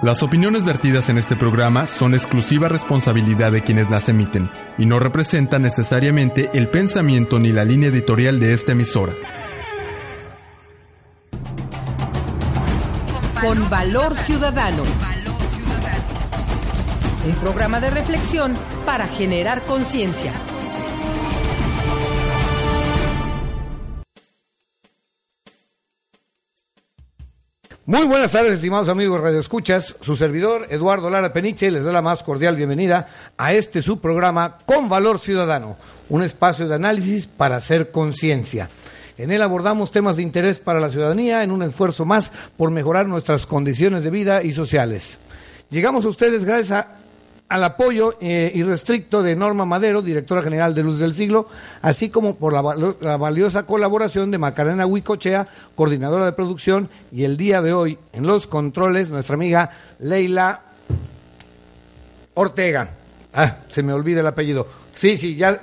Las opiniones vertidas en este programa son exclusiva responsabilidad de quienes las emiten y no representan necesariamente el pensamiento ni la línea editorial de esta emisora. Con valor ciudadano. Un programa de reflexión para generar conciencia. Muy buenas tardes, estimados amigos Radio Escuchas. Su servidor, Eduardo Lara Peniche, les da la más cordial bienvenida a este su programa Con Valor Ciudadano, un espacio de análisis para hacer conciencia. En él abordamos temas de interés para la ciudadanía en un esfuerzo más por mejorar nuestras condiciones de vida y sociales. Llegamos a ustedes gracias a al apoyo eh, irrestricto de Norma Madero, directora general de Luz del Siglo, así como por la, la, valiosa colaboración de Macarena Huicochea, coordinadora de producción, y el día de hoy en los controles nuestra amiga Leila Ortega. Ah, se me olvida el apellido. Sí, sí, ya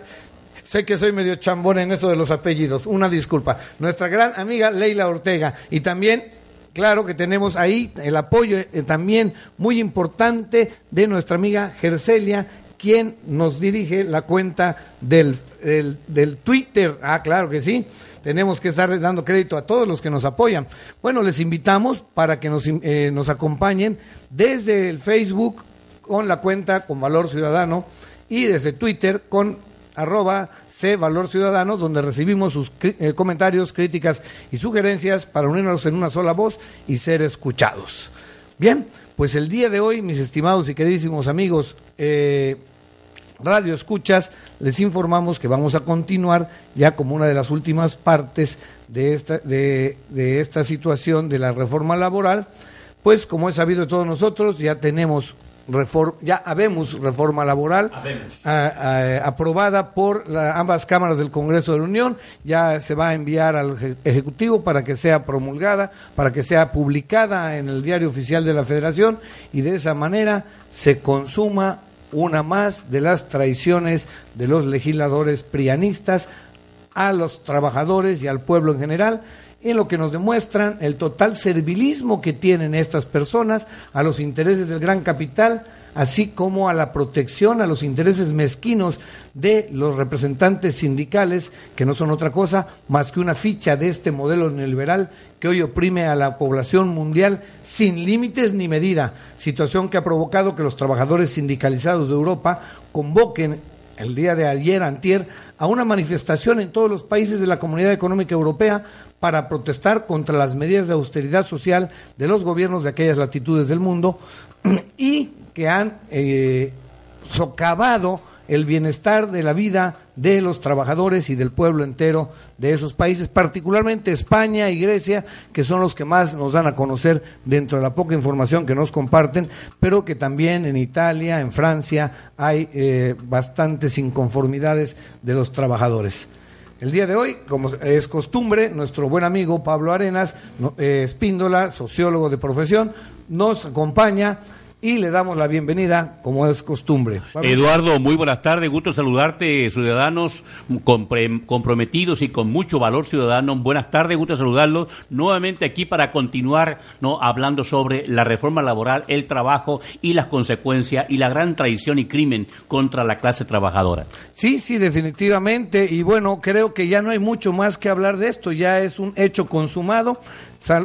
sé que soy medio chambón en eso de los apellidos. Una disculpa. Nuestra gran amiga Leila Ortega y también Claro que tenemos ahí el apoyo eh, también muy importante de nuestra amiga Gercelia, quien nos dirige la cuenta del, del, Twitter. Ah, claro que sí. Tenemos que estar dando crédito a todos los que nos apoyan. Bueno, les invitamos para que nos, eh, nos acompañen desde el Facebook con la cuenta con Valor Ciudadano y desde Twitter con arroba C Valor Ciudadano, donde recibimos sus eh, comentarios, críticas y sugerencias para unirnos en una sola voz y ser escuchados. Bien, pues el día de hoy, mis estimados y queridísimos amigos, eh, Radio Escuchas, les informamos que vamos a continuar ya como una de las últimas partes de esta, de, de esta situación de la reforma laboral, pues como es sabido de todos nosotros, ya tenemos ya habemos reforma laboral aprobada por ambas cámaras del Congreso de la Unión, ya se va a enviar al Ejecutivo para que sea promulgada, para que sea publicada en el diario oficial de la Federación y de esa manera se consuma una más de las traiciones de los legisladores prianistas a los trabajadores y al pueblo en general en lo que nos demuestran el total servilismo que tienen estas personas a los intereses del gran capital, así como a la protección, a los intereses mezquinos de los representantes sindicales, que no son otra cosa más que una ficha de este modelo neoliberal que hoy oprime a la población mundial sin límites ni medida, situación que ha provocado que los trabajadores sindicalizados de Europa convoquen el día de ayer, antier, a una manifestación en todos los países de la Comunidad Económica Europea para protestar contra las medidas de austeridad social de los gobiernos de aquellas latitudes del mundo y que han eh, socavado el bienestar de la vida de los trabajadores y del pueblo entero de esos países, particularmente España y Grecia, que son los que más nos dan a conocer dentro de la poca información que nos comparten, pero que también en Italia, en Francia, hay eh, bastantes inconformidades de los trabajadores. El día de hoy, como es costumbre, nuestro buen amigo Pablo Arenas, eh, Espíndola, sociólogo de profesión, nos acompaña y le damos la bienvenida como es costumbre. Eduardo, muy buenas tardes, gusto saludarte, ciudadanos comprometidos y con mucho valor ciudadano. Buenas tardes, gusto saludarlos nuevamente aquí para continuar no hablando sobre la reforma laboral, el trabajo y las consecuencias y la gran traición y crimen contra la clase trabajadora. Sí, sí, definitivamente y bueno, creo que ya no hay mucho más que hablar de esto, ya es un hecho consumado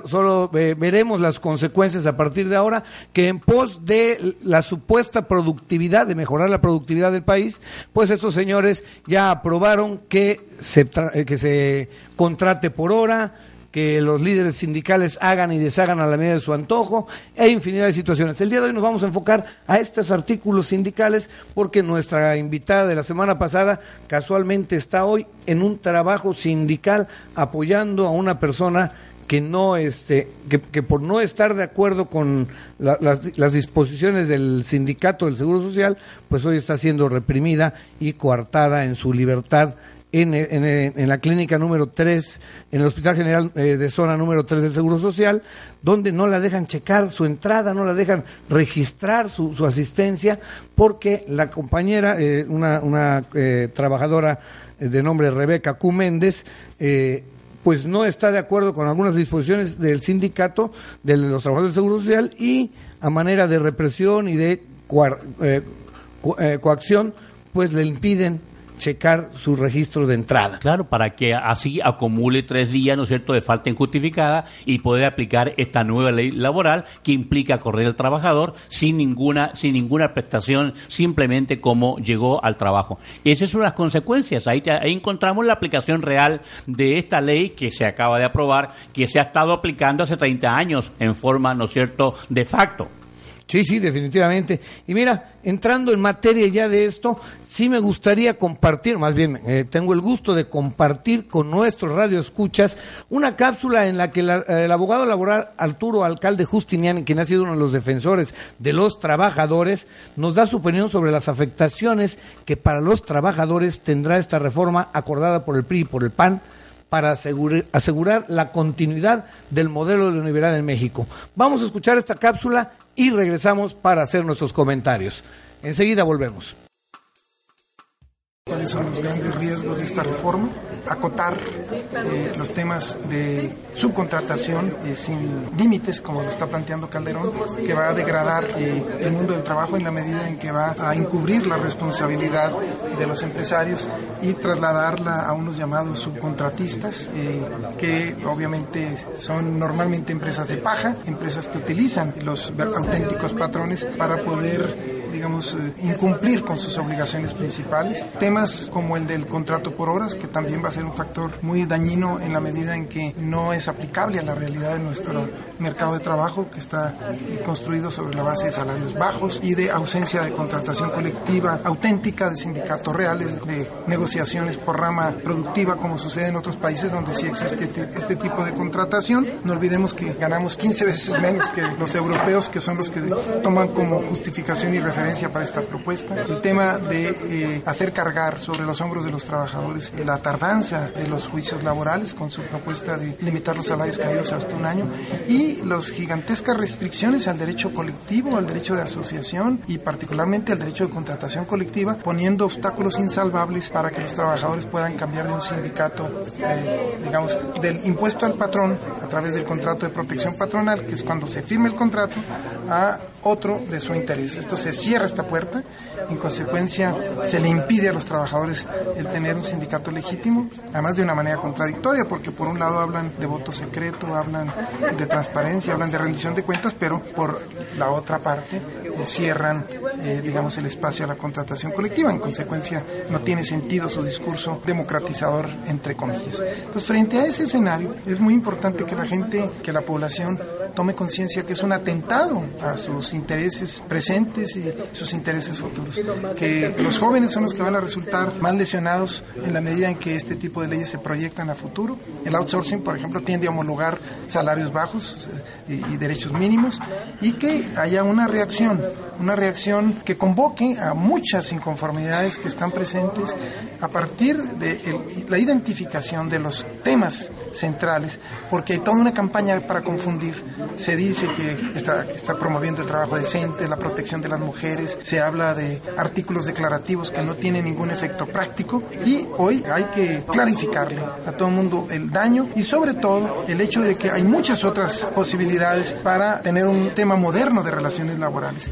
solo eh, veremos las consecuencias a partir de ahora, que en pos de la supuesta productividad, de mejorar la productividad del país, pues estos señores ya aprobaron que se, eh, que se contrate por hora, que los líderes sindicales hagan y deshagan a la medida de su antojo, e infinidad de situaciones. El día de hoy nos vamos a enfocar a estos artículos sindicales porque nuestra invitada de la semana pasada casualmente está hoy en un trabajo sindical apoyando a una persona que no este que, que por no estar de acuerdo con la- las, disposiciones del sindicato del Seguro Social, pues hoy está siendo reprimida y coartada en su libertad en, en- la clínica número 3, en el Hospital General eh, de Zona número 3 del Seguro Social, donde no la dejan checar su entrada, no la dejan registrar su, su asistencia, porque la compañera, eh, una, una eh, trabajadora de nombre Rebeca Q. Méndez, pues no está de acuerdo con algunas disposiciones del sindicato de los trabajadores del Seguro Social y a manera de represión y de eh, eh, coacción, pues le impiden checar su registro de entrada. Claro, para que así acumule tres días, ¿no es cierto?, de falta injustificada y poder aplicar esta nueva ley laboral que implica correr al trabajador sin ninguna, sin ninguna prestación, simplemente como llegó al trabajo. Esas son las consecuencias. Ahí, te- ahí encontramos la aplicación real de esta ley que se acaba de aprobar, que se ha estado aplicando hace 30 años en forma, ¿no es cierto?, de facto. Sí, sí, definitivamente. Y mira, entrando en materia ya de esto, sí me gustaría compartir, más bien eh, tengo el gusto de compartir con nuestros radioescuchas una cápsula en la que eh, el abogado laboral Arturo Alcalde Justiniani, quien ha sido uno de los defensores de los trabajadores, nos da su opinión sobre las afectaciones que para los trabajadores tendrá esta reforma acordada por el PRI y por el PAN para asegurar, la continuidad del modelo de neoliberal en México. Vamos a escuchar esta cápsula y regresamos para hacer nuestros comentarios. Enseguida volvemos. Cuáles son los grandes riesgos de esta reforma, acotar eh, los temas de subcontratación eh, sin límites, como lo está planteando Calderón, que va a degradar eh, el mundo del trabajo en la medida en que va a encubrir la responsabilidad de los empresarios y trasladarla a unos llamados subcontratistas, que obviamente son normalmente empresas de paja, empresas que utilizan los auténticos patrones para poder digamos, eh, incumplir con sus obligaciones principales. Temas como el del contrato por horas, que también va a ser un factor muy dañino en la medida en que no es aplicable a la realidad de nuestro mercado de trabajo, que está construido sobre la base de salarios bajos y de ausencia de contratación colectiva auténtica, de sindicatos reales, de negociaciones por rama productiva, como sucede en otros países donde sí existe este, este tipo de contratación. No olvidemos que ganamos 15 veces menos que los europeos, que son los que toman como justificación y referencia para esta propuesta. El tema de eh, hacer cargar sobre los hombros de los trabajadores la tardanza de los juicios laborales con su propuesta de limitar los salarios caídos hasta un año y las gigantescas restricciones al derecho colectivo, al derecho de asociación y particularmente al derecho de contratación colectiva, poniendo obstáculos insalvables para que los trabajadores puedan cambiar de un sindicato, eh, digamos, del impuesto al patrón a través del contrato de protección patronal, que es cuando se firma el contrato, a otro de su interés. Esto se cierra esta puerta, en consecuencia se le impide a los trabajadores el tener un sindicato legítimo, además de una manera contradictoria, porque por un lado hablan de voto secreto, hablan de transparencia, hablan de rendición de cuentas, pero por la otra parte eh, cierran, eh, digamos, el espacio a la contratación colectiva. En consecuencia, no tiene sentido su discurso democratizador, entre comillas. Entonces, frente a ese escenario, es muy importante que la gente, que la población tome conciencia que es un atentado a sus intereses presentes y sus intereses futuros. Que los jóvenes son los que van a resultar más lesionados en la medida en que este tipo de leyes se proyectan a futuro. El outsourcing, por ejemplo, tiende a homologar salarios bajos y, y derechos mínimos y que haya una reacción, una reacción que convoque a muchas inconformidades que están presentes a partir de el- la identificación de los temas centrales, porque hay toda una campaña para confundir. Se dice que está, que está promoviendo el trabajo decente, la protección de las mujeres, se habla de artículos declarativos que no tienen ningún efecto práctico y hoy hay que clarificarle a todo el mundo el daño y sobre todo el hecho de que hay muchas otras posibilidades para tener un tema moderno de relaciones laborales.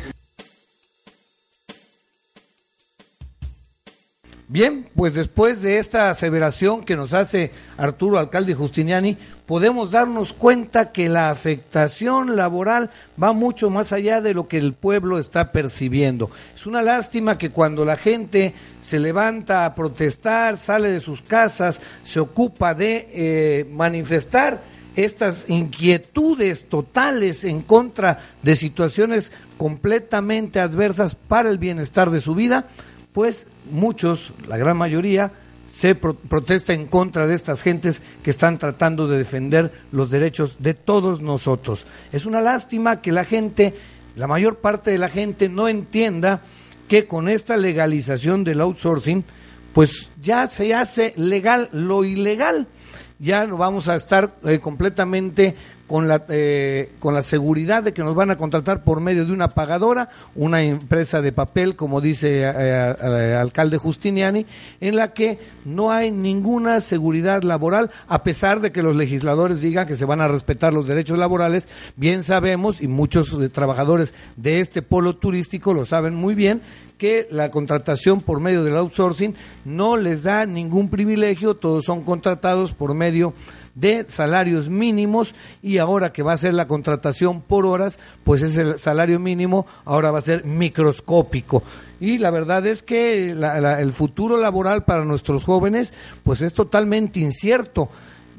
Bien, pues después de esta aseveración que nos hace Arturo Alcalde Justiniani, podemos darnos cuenta que la afectación laboral va mucho más allá de lo que el pueblo está percibiendo. Es una lástima que cuando la gente se levanta a protestar, sale de sus casas, se ocupa de eh, manifestar estas inquietudes totales en contra de situaciones completamente adversas para el bienestar de su vida, pues muchos, la gran mayoría, se pro- protesta en contra de estas gentes que están tratando de defender los derechos de todos nosotros. Es una lástima que la gente, la mayor parte de la gente no entienda que con esta legalización del outsourcing, pues ya se hace legal lo ilegal. Ya no vamos a estar eh, completamente con la, eh, con la seguridad de que nos van a contratar por medio de una pagadora, una empresa de papel, como dice eh, eh, alcalde Justiniani, en la que no hay ninguna seguridad laboral, a pesar de que los legisladores digan que se van a respetar los derechos laborales, bien sabemos, y muchos eh, trabajadores de este polo turístico lo saben muy bien, que la contratación por medio del outsourcing no les da ningún privilegio, todos son contratados por medio de salarios mínimos y ahora que va a ser la contratación por horas, pues ese salario mínimo ahora va a ser microscópico. Y la verdad es que el futuro laboral para nuestros jóvenes pues es totalmente incierto.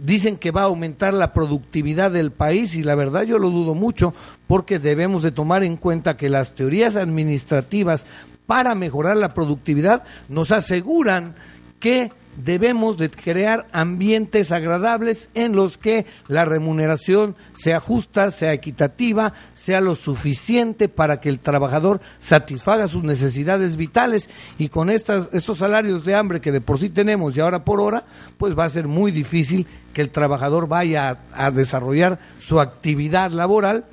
Dicen que va a aumentar la productividad del país y la verdad yo lo dudo mucho porque debemos de tomar en cuenta que las teorías administrativas para mejorar la productividad nos aseguran que debemos de crear ambientes agradables en los que la remuneración sea justa, sea equitativa, sea lo suficiente para que el trabajador satisfaga sus necesidades vitales y con estas, estos salarios de hambre que de por sí tenemos y ahora por hora, pues va a ser muy difícil que el trabajador vaya a, a desarrollar su actividad laboral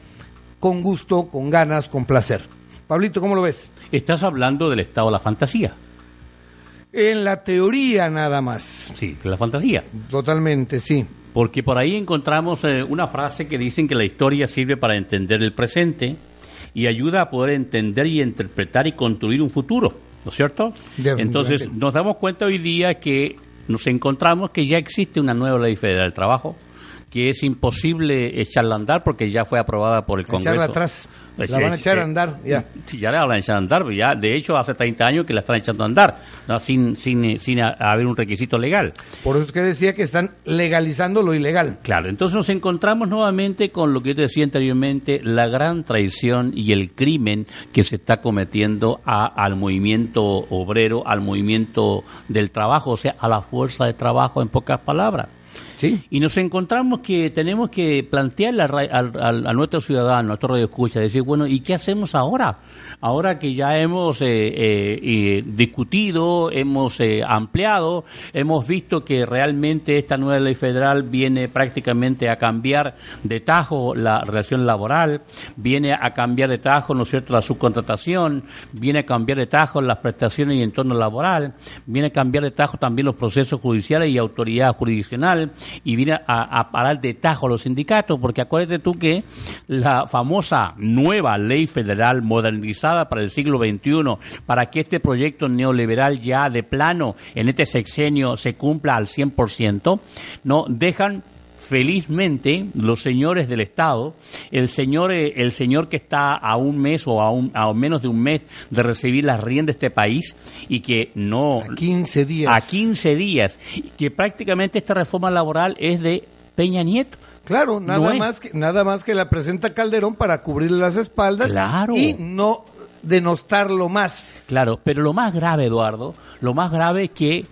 con gusto, con ganas, con placer. Pablito, ¿cómo lo ves? Estás hablando del estado de la fantasía. En la teoría nada más. Sí, la fantasía. Totalmente, sí. Porque por ahí encontramos eh, una frase que dicen que la historia sirve para entender el presente y ayuda a poder entender y interpretar y construir un futuro, ¿no es cierto? Entonces nos damos cuenta hoy día que nos encontramos que ya existe una nueva ley federal del trabajo que es imposible echarla a andar porque ya fue aprobada por el Congreso. Echarla atrás. Pues La van a echar a eh, andar, ya. Sí, ya la van a echar a andar, pues ya, de hecho hace 30 años que la están echando a andar, ¿no? sin, sin, eh, sin a- haber un requisito legal. Por eso es que decía que están legalizando lo ilegal. Claro, entonces nos encontramos nuevamente con lo que yo te decía anteriormente, la gran traición y el crimen que se está cometiendo a- al movimiento obrero, al movimiento del trabajo, o sea, a la fuerza de trabajo en pocas palabras. Sí. Y nos encontramos que tenemos que plantearle al- a nuestro ciudadano, a nuestro radio escucha, decir, bueno, ¿y qué hacemos ahora? Ahora que ya hemos eh, eh, discutido, hemos eh, ampliado, hemos visto que realmente esta nueva ley federal viene prácticamente a cambiar de tajo la relación laboral, viene a cambiar de tajo, ¿no es cierto?, la subcontratación, viene a cambiar de tajo las prestaciones y entorno laboral, viene a cambiar de tajo también los procesos judiciales y autoridad jurisdiccional, y viene a, parar de tajo a los sindicatos, porque acuérdate tú que la famosa nueva ley federal modernizada para el siglo XXI, para que este proyecto neoliberal ya de plano en este sexenio se cumpla al 100%, no dejan felizmente los señores del Estado, el señor, eh, el señor que está a un mes o a, un, a menos de un mes de recibir las riendas de este país y que no... A 15 días. A 15 días. Que prácticamente esta reforma laboral es de Peña Nieto. Claro, nada No más que nada más que la presenta Calderón para cubrirle las espaldas Claro. y no denostarlo más. Claro, pero lo más grave, Eduardo, lo más grave es que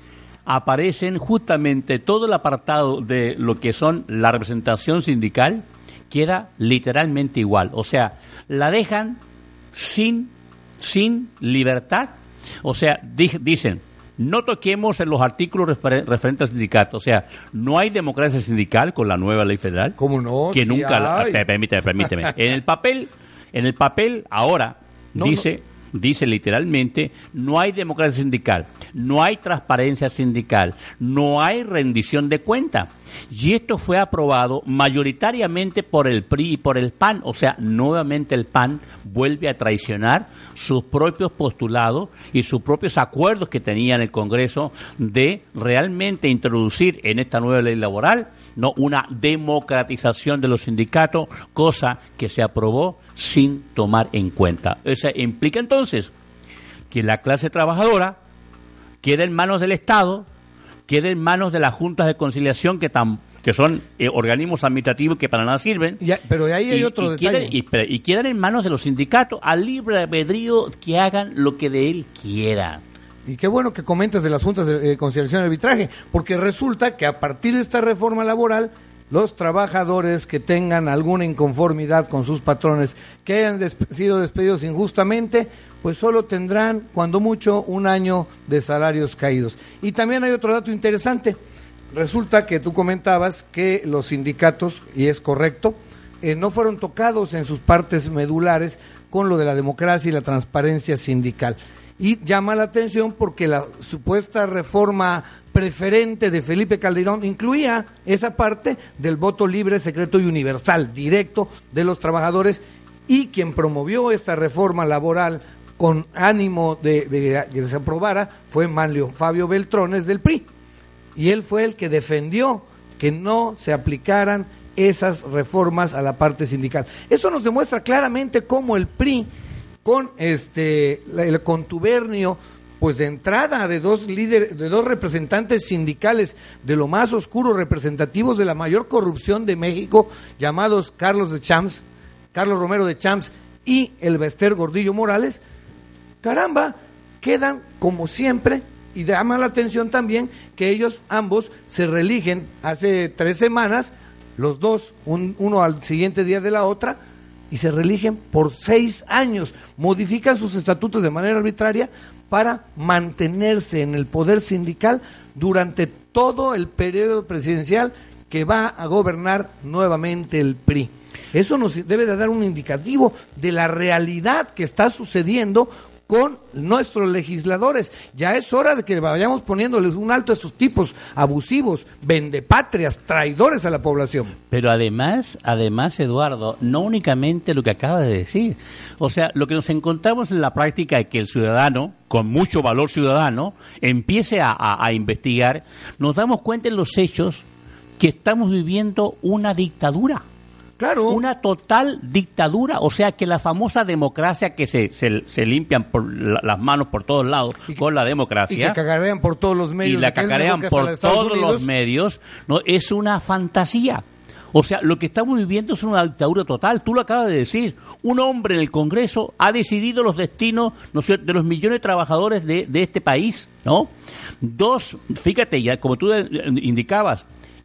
aparecen justamente todo el apartado de lo que son la representación sindical queda literalmente igual. O sea, la dejan sin, sin libertad. O sea, di- dicen, no toquemos en los artículos refer- referentes al sindicato. O sea, no hay democracia sindical con la nueva ley federal. ¿Cómo no? Que Sí nunca... la- permíteme, permíteme. En el papel, en el papel ahora No, dice dice literalmente, no hay democracia sindical, no hay transparencia sindical, no hay rendición de cuenta. Y esto fue aprobado mayoritariamente por el PRI y por el PAN, o sea, nuevamente el PAN vuelve a traicionar sus propios postulados y sus propios acuerdos que tenía en el Congreso de realmente introducir en esta nueva ley laboral no una democratización de los sindicatos, cosa que se aprobó sin tomar en cuenta. Eso implica entonces que la clase trabajadora queda en manos del Estado, queda en manos de las juntas de conciliación que tan que son eh, organismos administrativos que para nada sirven. Ya, pero ahí hay Y- otro y detalle. quedan- y, y quedan en manos de los sindicatos al libre albedrío que hagan lo que de él quiera. y qué bueno que comentas de las juntas de eh, conciliación y arbitraje, porque resulta que a partir de esta reforma laboral, los trabajadores que tengan alguna inconformidad con sus patrones, que hayan sido despedidos injustamente, pues solo tendrán, cuando mucho, un año de salarios caídos. Y también hay otro dato interesante. Resulta que tú comentabas que los sindicatos, y es correcto, eh, no fueron tocados en sus partes medulares con lo de la democracia y la transparencia sindical. Y llama la atención porque la supuesta reforma preferente de Felipe Calderón incluía esa parte del voto libre, secreto y universal, directo de los trabajadores, y quien promovió esta reforma laboral con ánimo de, de que se aprobara fue Manlio Fabio Beltrones del PRI y él fue el que defendió que no se aplicaran esas reformas a la parte sindical. Eso nos demuestra claramente cómo el PRI, con este el contubernio pues de entrada de dos líderes, de dos representantes sindicales de lo más oscuro, representativos de la mayor corrupción de México, llamados Carlos de Champs, Carlos Romero de Champs y el Bester Gordillo Morales, caramba, quedan como siempre y llama la atención también que ellos ambos se religen hace tres semanas, los dos, un- uno al siguiente día de la otra, y se religen por seis años, modifican sus estatutos de manera arbitraria para mantenerse en el poder sindical durante todo el periodo presidencial que va a gobernar nuevamente el PRI. Eso nos debe de dar un indicativo de la realidad que está sucediendo con nuestros legisladores. Ya es hora de que vayamos poniéndoles un alto a estos tipos abusivos, vendepatrias, traidores a la población. Pero además, además, Eduardo, no únicamente lo que acaba de decir. O sea, lo que nos encontramos en la práctica es que el ciudadano, con mucho valor ciudadano, empiece a, a- a investigar, nos damos cuenta en los hechos que estamos viviendo una dictadura. Claro. Una total dictadura, o sea que la famosa democracia que se, se, se limpian por la- las manos por todos lados Y con la Y democracia que cagarean por todos los medios. y la cacarean la por todos Unidos. los medios, no es una fantasía. O sea, lo que estamos viviendo es una dictadura total. Tú lo acabas de decir. Un hombre en el Congreso ha decidido los destinos ¿no de los millones de trabajadores de, de este país, ¿no? Dos, fíjate, ya como tú indicabas,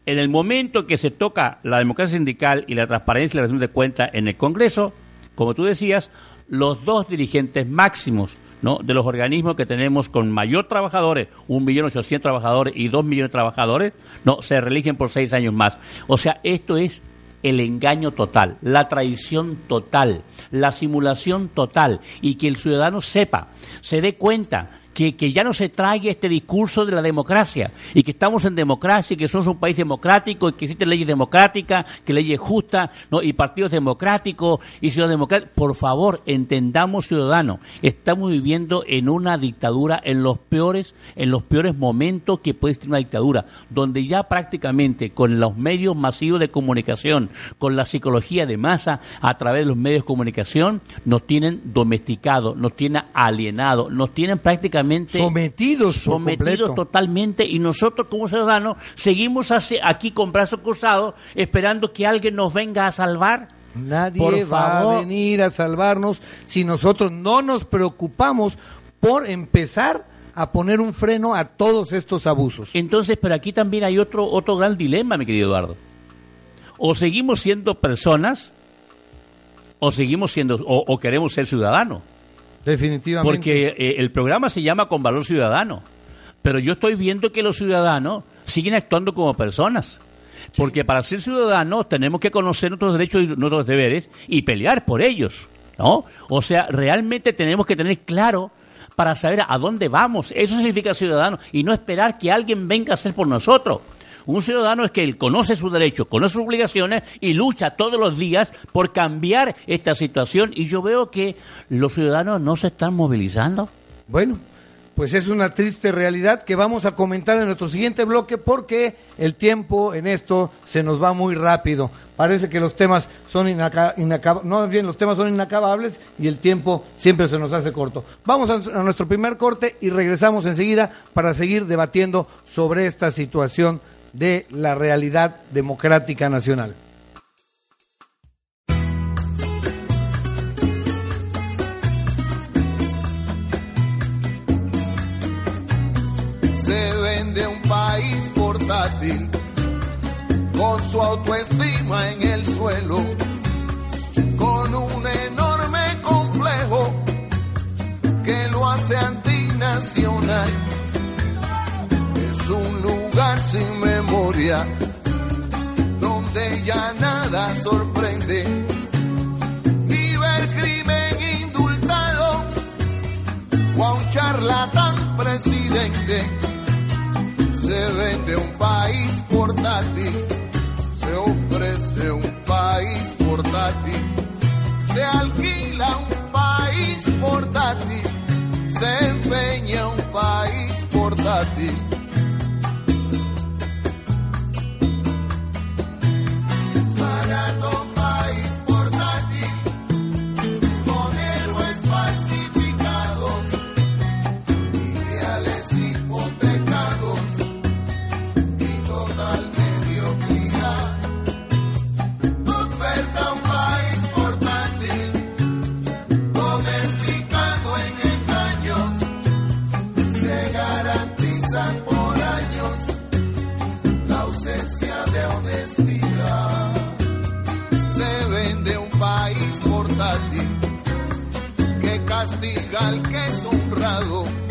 en el momento que se toca la democracia sindical y la transparencia y la rendición de cuentas en el Congreso, como tú decías, los dos dirigentes máximos de los organismos que tenemos con mayor trabajadores, 1.800.000 trabajadores y 2 millones de trabajadores, no se reeligen por seis años más. O sea, esto es el engaño total, la traición total, la simulación total y que el ciudadano sepa, se dé cuenta que, ya no se traiga este discurso de la democracia y que estamos en democracia y que somos un país democrático y que existen leyes democráticas, que leyes justas ¿no? y partidos democráticos y ciudadanos democráticos. Por favor, entendamos ciudadanos, estamos viviendo en una dictadura en los peores, en los peores momentos que puede existir una dictadura, donde ya prácticamente con los medios masivos de comunicación, con la psicología de masa a través de los medios de comunicación, nos tienen domesticados, nos tienen alienados, nos tienen prácticamente Sometidos sometidos totalmente y nosotros como ciudadanos seguimos aquí con brazos cruzados esperando que alguien nos venga a salvar. Nadie Por va a venir a salvarnos si nosotros no nos preocupamos por empezar a poner un freno a todos estos abusos. Entonces, pero aquí también hay otro otro gran dilema, mi querido Eduardo. O seguimos siendo personas o seguimos siendo o, o queremos ser ciudadanos. Definitivamente. Porque eh, el programa se llama Con Valor Ciudadano. Pero yo estoy viendo que los ciudadanos siguen actuando como personas. Porque para ser ciudadanos tenemos que conocer nuestros derechos y nuestros deberes y pelear por ellos. ¿No? O sea, realmente tenemos que tener claro para saber a dónde vamos. Eso significa ciudadano y no esperar que alguien venga a hacer por nosotros. Un ciudadano es que él conoce sus derechos, conoce sus obligaciones y lucha todos los días por cambiar esta situación. Y yo veo que los ciudadanos no se están movilizando. Bueno, pues es una triste realidad que vamos a comentar en nuestro siguiente bloque porque el tiempo en esto se nos va muy rápido. Parece que los temas son inaca- inacab- no bien los temas son inacabables y el tiempo siempre se nos hace corto. Vamos a nuestro primer corte y regresamos enseguida para seguir debatiendo sobre esta situación de la realidad democrática nacional. Se vende un país portátil con su autoestima en el suelo, con un enorme complejo que lo hace antinacional un lugar sin memoria, donde ya nada sorprende. Ni ver crimen indultado o a un charlatán presidente. Se vende un país portátil, se ofrece un país portátil, se alquila un país portátil, se empeña un país portátil. Garantizan por años la ausencia de honestidad. Castiga al que es honrado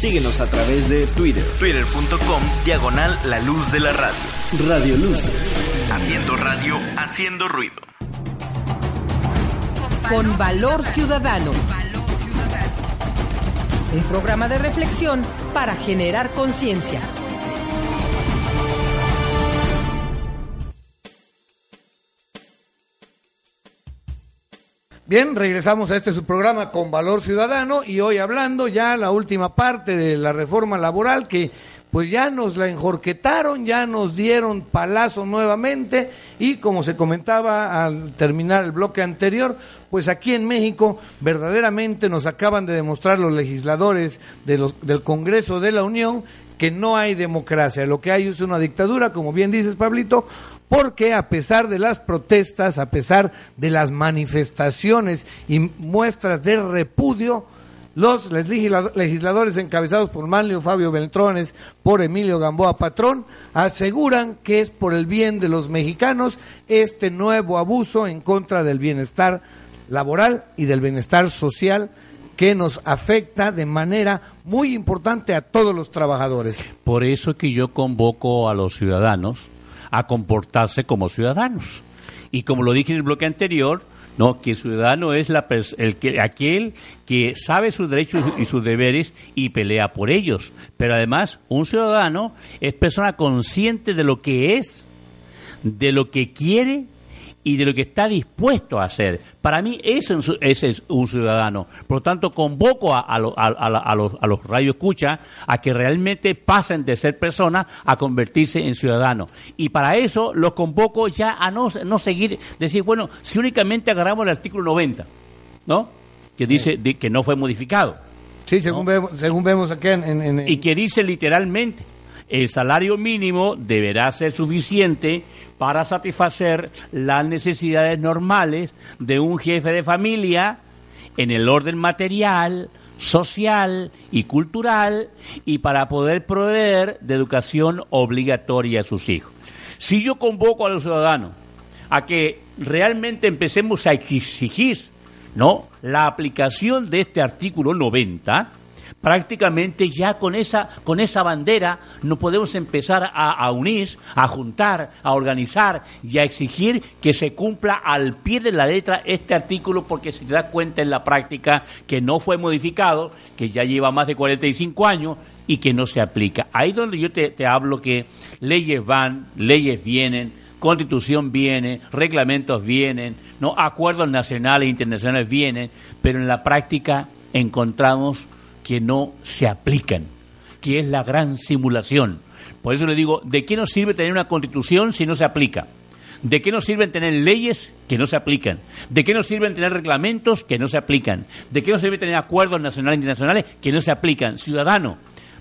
Síguenos a través de Twitter. Twitter.com diagonal la luz de la radio. Radio Luces. Haciendo radio, haciendo ruido. Con Valor Ciudadano. Un programa de reflexión para generar conciencia. Bien, regresamos a este su programa con Valor Ciudadano y hoy hablando ya la última parte de la reforma laboral que pues ya nos la enjorquetaron, ya nos dieron palazo nuevamente y como se comentaba al terminar el bloque anterior, pues aquí en México verdaderamente nos acaban de demostrar los legisladores de los, del Congreso de la Unión que no hay democracia, lo que hay es una dictadura, como bien dices Pablito, porque a pesar de las protestas, a pesar de las manifestaciones y muestras de repudio, los legisla- legisladores encabezados por Manlio Fabio Beltrones, por Emilio Gamboa Patrón, aseguran que es por el bien de los mexicanos este nuevo abuso en contra del bienestar laboral y del bienestar social que nos afecta de manera muy importante a todos los trabajadores. Por eso que yo convoco a los ciudadanos a comportarse como ciudadanos. Y como lo dije en el bloque anterior, no, que el ciudadano es la el que, aquel que sabe sus derechos y sus deberes y pelea por ellos. Pero además, un ciudadano es persona consciente de lo que es, de lo que quiere y de lo que está dispuesto a hacer. Para mí ese, es un- ese es un ciudadano. Por lo tanto, convoco a, a, a- a- a los, a los radioescuchas a que realmente pasen de ser personas a convertirse en ciudadanos. Y para eso los convoco ya a no, no seguir, decir, bueno, si únicamente agarramos el artículo 90, ¿no? Que dice de- que no fue modificado. Sí, según, vemos, según vemos aquí en... en- en- Y que dice literalmente, el salario mínimo deberá ser suficiente para satisfacer las necesidades normales de un jefe de familia en el orden material, social y cultural y para poder proveer de educación obligatoria a sus hijos. Si yo convoco a los ciudadanos a que realmente empecemos a exigir ¿no? la aplicación de este artículo 90, prácticamente ya con esa, con esa bandera nos podemos empezar a, unir, a juntar, a organizar y a exigir que se cumpla al pie de la letra este artículo porque se da cuenta en la práctica que no fue modificado, que ya lleva más de 45 años y que no se aplica. Ahí donde yo te, te hablo que leyes van, leyes vienen, constitución viene, reglamentos vienen, no acuerdos nacionales e internacionales vienen, pero en la práctica encontramos que no se aplican, que es la gran simulación. Por eso le digo, ¿de qué nos sirve tener una constitución si no se aplica? ¿De qué nos sirven tener leyes que no se aplican? ¿De qué nos sirven tener reglamentos que no se aplican? ¿De qué nos sirve tener acuerdos nacionales e internacionales que no se aplican? Ciudadano,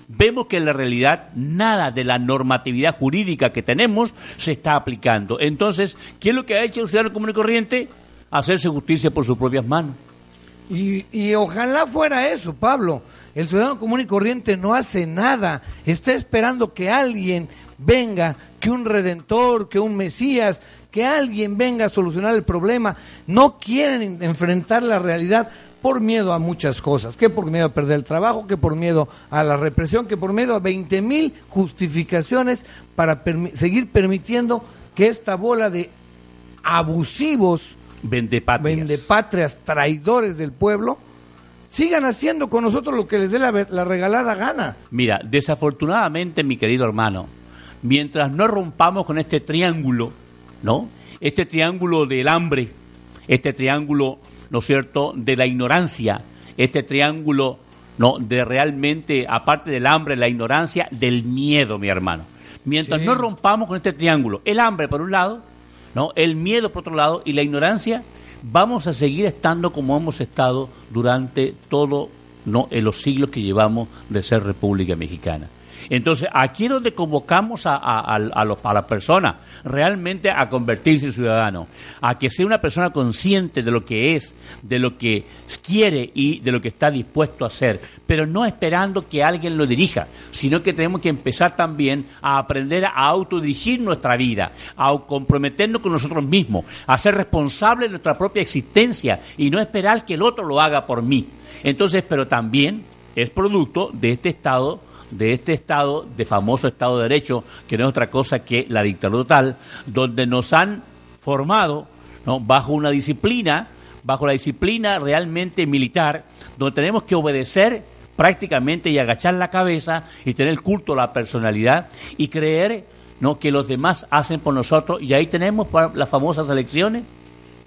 vemos que en la realidad nada de la normatividad jurídica que tenemos se está aplicando. Entonces, ¿qué es lo que ha hecho un ciudadano común y corriente? Hacerse justicia por sus propias manos. Y, y ojalá fuera eso, Pablo. El ciudadano común y corriente no hace nada. Está esperando que alguien venga, que un redentor, que un Mesías, que alguien venga a solucionar el problema. No quieren enfrentar la realidad por miedo a muchas cosas, que por miedo a perder el trabajo, que por miedo a la represión, que por miedo a 20 mil justificaciones para permi- seguir permitiendo que esta bola de abusivos Vendepatrias. vendepatrias, traidores del pueblo, sigan haciendo con nosotros lo que les dé la, regalada gana. Mira, desafortunadamente, mi querido hermano, mientras no rompamos con este triángulo, ¿no? Este triángulo del hambre, este triángulo, ¿no es cierto?, de la ignorancia, este triángulo, ¿no?, de realmente, aparte del hambre, la ignorancia, del miedo, mi hermano. Mientras Sí. no rompamos con este triángulo, el hambre por un lado, ¿no? El miedo por otro lado y la ignorancia, vamos a seguir estando como hemos estado durante todo no en los siglos que llevamos de ser República Mexicana. Entonces, aquí es donde convocamos a, a, los- a la persona realmente a convertirse en ciudadano, a que sea una persona consciente de lo que es, de lo que quiere y de lo que está dispuesto a hacer, pero no esperando que alguien lo dirija, sino que tenemos que empezar también a aprender a autodirigir nuestra vida, a comprometernos con nosotros mismos, a ser responsables de nuestra propia existencia y no esperar que el otro lo haga por mí. Entonces, pero también es producto de este estado de este Estado, de famoso Estado de Derecho, que no es otra cosa que la dictadura total, donde nos han formado ¿no? bajo una disciplina, bajo la disciplina realmente militar, donde tenemos que obedecer prácticamente y agachar la cabeza y tener el culto a la personalidad y creer ¿no? que los demás hacen por nosotros. Y ahí tenemos las famosas elecciones.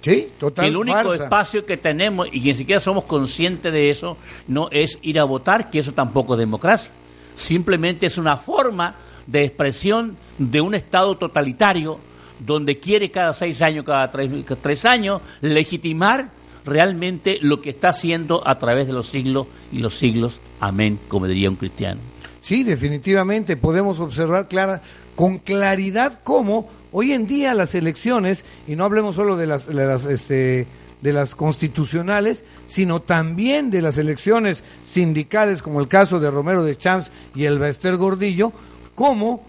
Sí, total. El único farsa. espacio que tenemos y ni siquiera somos conscientes de eso no es ir a votar, que eso tampoco es democracia. Simplemente es una forma de expresión de un Estado totalitario donde quiere cada seis años, cada tres, años, legitimar realmente lo que está haciendo a través de los siglos y los siglos. Amén, como diría un cristiano. Sí, definitivamente podemos observar clara, con claridad cómo hoy en día las elecciones, y no hablemos solo de las, de las, este, de las constitucionales, sino también de las elecciones sindicales, como el caso de Romero de Champs y el Bester Gordillo, cómo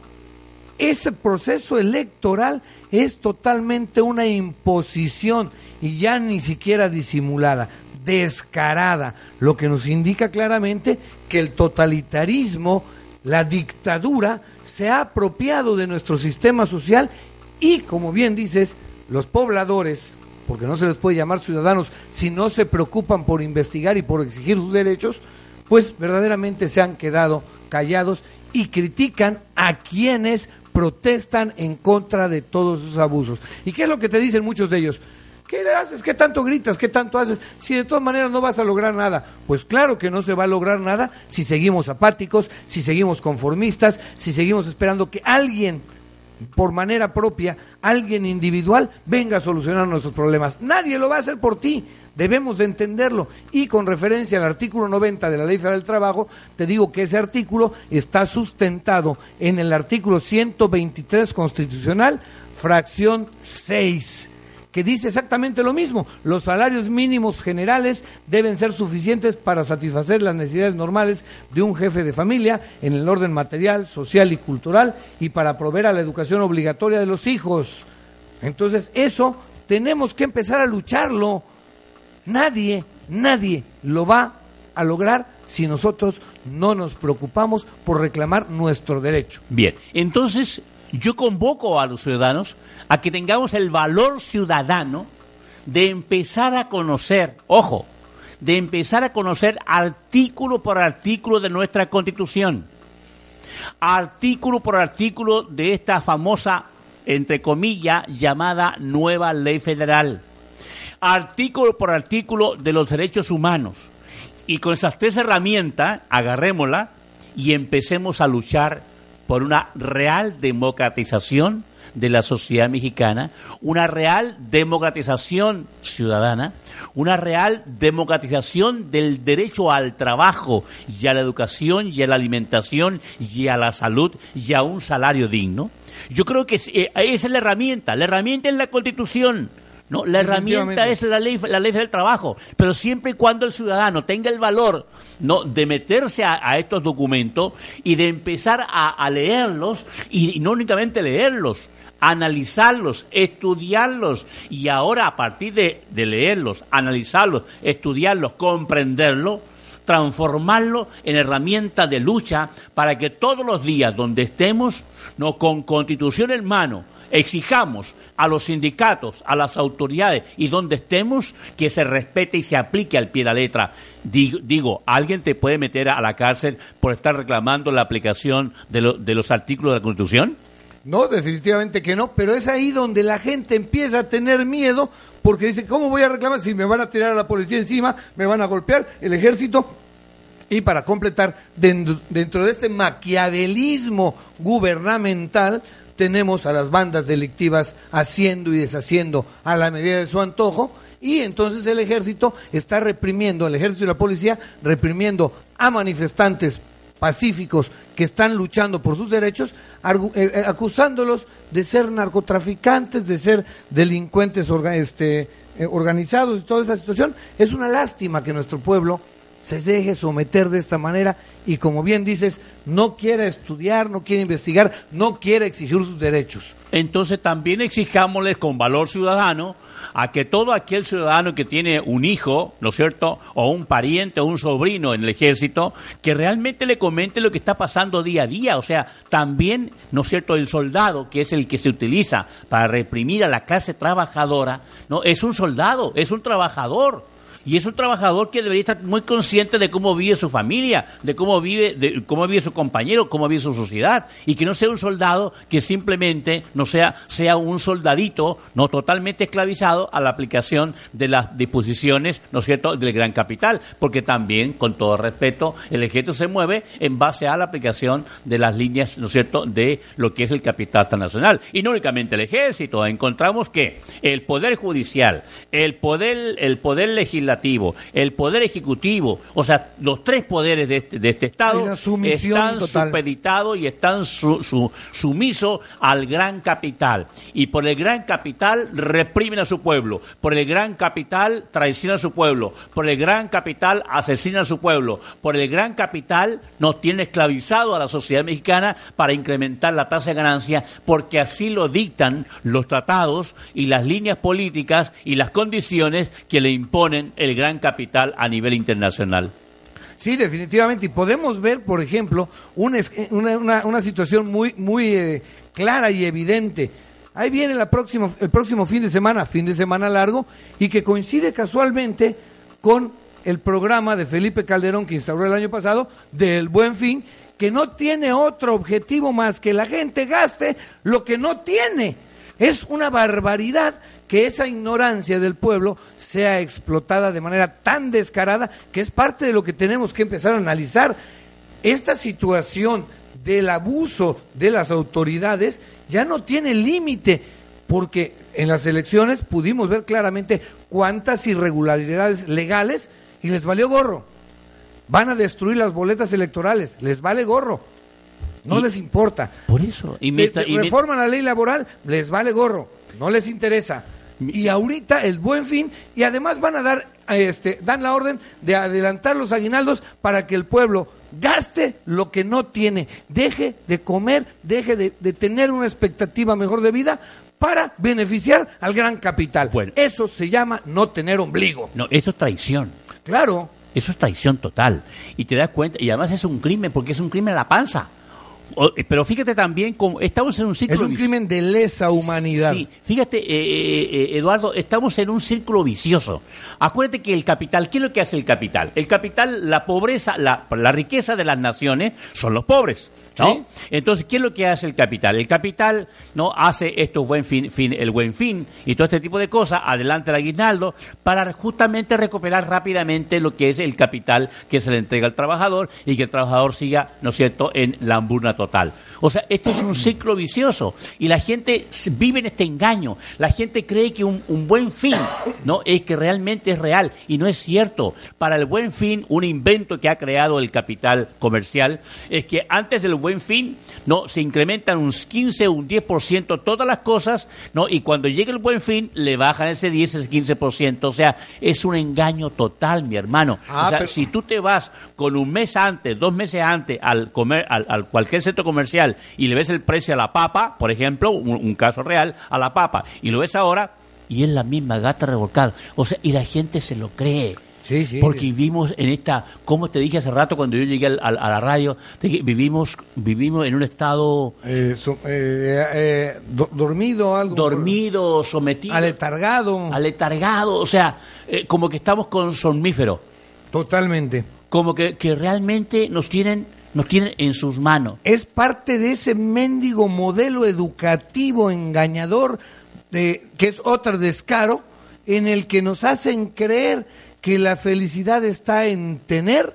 ese proceso electoral es totalmente una imposición y ya ni siquiera disimulada, descarada, lo que nos indica claramente que el totalitarismo, la dictadura, se ha apropiado de nuestro sistema social y, como bien dices, los pobladores, porque no se les puede llamar ciudadanos si no se preocupan por investigar y por exigir sus derechos, pues verdaderamente se han quedado callados y critican a quienes protestan en contra de todos esos abusos. ¿Y qué es lo que te dicen muchos de ellos? ¿Qué le haces? ¿Qué tanto gritas? ¿Qué tanto haces? Si de todas maneras no vas a lograr nada. Pues claro que no se va a lograr nada si seguimos apáticos, si seguimos conformistas, si seguimos esperando que alguien, por manera propia, alguien individual, venga a solucionar nuestros problemas. Nadie lo va a hacer por ti. Debemos de entenderlo. Y con referencia al artículo 90 de la Ley Federal del Trabajo, te digo que ese artículo está sustentado en el artículo 123 constitucional, fracción 6 que dice exactamente lo mismo. Los salarios mínimos generales deben ser suficientes para satisfacer las necesidades normales de un jefe de familia en el orden material, social y cultural y para proveer a la educación obligatoria de los hijos. Entonces, eso tenemos que empezar a lucharlo. Nadie, nadie lo va a lograr si nosotros no nos preocupamos por reclamar nuestro derecho. Bien, entonces yo convoco a los ciudadanos a que tengamos el valor ciudadano de empezar a conocer, ojo, de empezar a conocer artículo por artículo de nuestra Constitución, artículo por artículo de esta famosa, entre comillas, llamada nueva ley federal, artículo por artículo de los derechos humanos. Y con esas tres herramientas, agarrémosla y empecemos a luchar por una real democratización de la sociedad mexicana, una real democratización ciudadana, una real democratización del derecho al trabajo y a la educación y a la alimentación y a la salud y a un salario digno. Yo creo que eh, esa es la herramienta, la herramienta es la Constitución. No, la herramienta es la ley, la ley del trabajo, pero siempre y cuando el ciudadano tenga el valor no de meterse a, estos documentos y de empezar a, leerlos y, no únicamente leerlos, analizarlos, estudiarlos y ahora a partir de, leerlos, analizarlos, estudiarlos, comprenderlos, transformarlo en herramienta de lucha para que todos los días donde estemos, no con constitución en mano, exijamos a los sindicatos, a las autoridades y donde estemos, que se respete y se aplique al pie de la letra. Digo, ¿alguien te puede meter a la cárcel por estar reclamando la aplicación de, de los artículos de la Constitución? No, definitivamente que no, pero es ahí donde la gente empieza a tener miedo porque dice, ¿cómo voy a reclamar si me van a tirar a la policía encima, me van a golpear el ejército? Y para completar, dentro de este maquiavelismo gubernamental, tenemos a las bandas delictivas haciendo y deshaciendo a la medida de su antojo y entonces el ejército está reprimiendo, el ejército y la policía reprimiendo a manifestantes pacíficos que están luchando por sus derechos, eh, eh, acusándolos de ser narcotraficantes, de ser delincuentes este, eh, organizados y toda esa situación. Es una lástima que nuestro pueblo se deje someter de esta manera y como bien dices, no quiere estudiar, no quiere investigar, no quiere exigir sus derechos. Entonces también exijámosles con valor ciudadano a que todo aquel ciudadano que tiene un hijo, ¿no es cierto?, o un pariente o un sobrino en el ejército, que realmente le comente lo que está pasando día a día. O sea, también, ¿no es cierto?, el soldado, que es el que se utiliza para reprimir a la clase trabajadora, ¿no? Es un soldado, es un trabajador y es un trabajador que debería estar muy consciente de cómo vive su familia, de cómo vive, de cómo vive su compañero, cómo vive su sociedad, y que no sea un soldado que simplemente no sea, sea un soldadito, no totalmente esclavizado a la aplicación de las disposiciones, ¿no es cierto?, del gran capital, porque también, con todo respeto, el ejército se mueve en base a la aplicación de las líneas, ¿no es cierto?, de lo que es el capital transnacional. Y no únicamente el ejército, encontramos que el poder judicial, el poder, el poder legislativo, el poder ejecutivo, o sea, los tres poderes de este, de este Estado están supeditados y están sumisos al gran capital. Y por el gran capital reprimen a su pueblo, por el gran capital traicionan a su pueblo, por el gran capital asesinan a su pueblo, por el gran capital nos tiene esclavizado a la sociedad mexicana para incrementar la tasa de ganancia, porque así lo dictan los tratados y las líneas políticas y las condiciones que le imponen el gran capital a nivel internacional. Sí, definitivamente. Y podemos ver, por ejemplo, una, una, situación muy, muy eh, clara y evidente. Ahí viene la próximo, el próximo fin de semana, fin de semana largo, y que coincide casualmente con el programa de Felipe Calderón que instauró el año pasado, del Buen Fin, que no tiene otro objetivo más que la gente gaste lo que no tiene. Es una barbaridad que esa ignorancia del pueblo sea explotada de manera tan descarada que es parte de lo que tenemos que empezar a analizar. Esta situación del abuso de las autoridades ya no tiene límite, porque en las elecciones pudimos ver claramente cuántas irregularidades legales y les valió gorro. Van a destruir las boletas electorales, les vale gorro. No les importa. Por eso. Y Eh, mientras- y reforman la ley laboral, les vale gorro, no les interesa. Y ahorita el buen fin, y además van a dar, este, dan la orden de adelantar los aguinaldos para que el pueblo gaste lo que no tiene, deje de comer, deje de, de tener una expectativa mejor de vida para beneficiar al gran capital. Eso se llama no tener ombligo. No, eso es traición. Claro. Eso es traición total. Y te das cuenta, y además es un crimen, porque es un crimen a la panza. O- eh, pero fíjate también como estamos en un círculo Es un crimen de lesa humanidad. Sí, fíjate, eh, eh, eh, Eduardo, estamos en un círculo vicioso. Acuérdate que el capital, ¿qué es lo que hace el capital? El capital, la pobreza, la, la riqueza de las naciones son los pobres. ¿No? Entonces, ¿qué es lo que hace el capital? El capital no hace esto buen fin, fin, el buen fin y todo este tipo de cosas, adelante el aguinaldo, para justamente recuperar rápidamente lo que es el capital que se le entrega al trabajador y que el trabajador siga, ¿no es cierto?, en la hambruna total. O sea, este es un ciclo vicioso y la gente vive en este engaño. La gente cree que un, un buen fin, ¿no?, es que realmente es real y no es cierto. Para el buen fin, un invento que ha creado el capital comercial es que antes del buen fin, ¿no?, se incrementan un 15 o un 10% todas las cosas, ¿no?, y cuando llega el buen fin, le bajan ese 10, ese 15%. O sea, es un engaño total, mi hermano. Ah, o sea, pero- si tú te vas con un mes antes, dos meses antes al comer, al, al cualquier centro comercial y le ves el precio a la papa, por ejemplo, un, un caso real, a la papa, y lo ves ahora, y es la misma gata revolcada. O sea, y la gente se lo cree. Sí, sí. Porque vivimos en esta, como te dije hace rato cuando yo llegué al- al- a la radio, vivimos, vivimos en un estado Eh, so- eh, eh, do- dormido algo. dormido, sometido. Aletargado. Aletargado, o sea, eh, como que estamos con somnífero. Totalmente. Como que, que realmente nos tienen, nos tienen en sus manos. Es parte de ese mendigo modelo educativo engañador de, que es otro descaro en el que nos hacen creer que la felicidad está en tener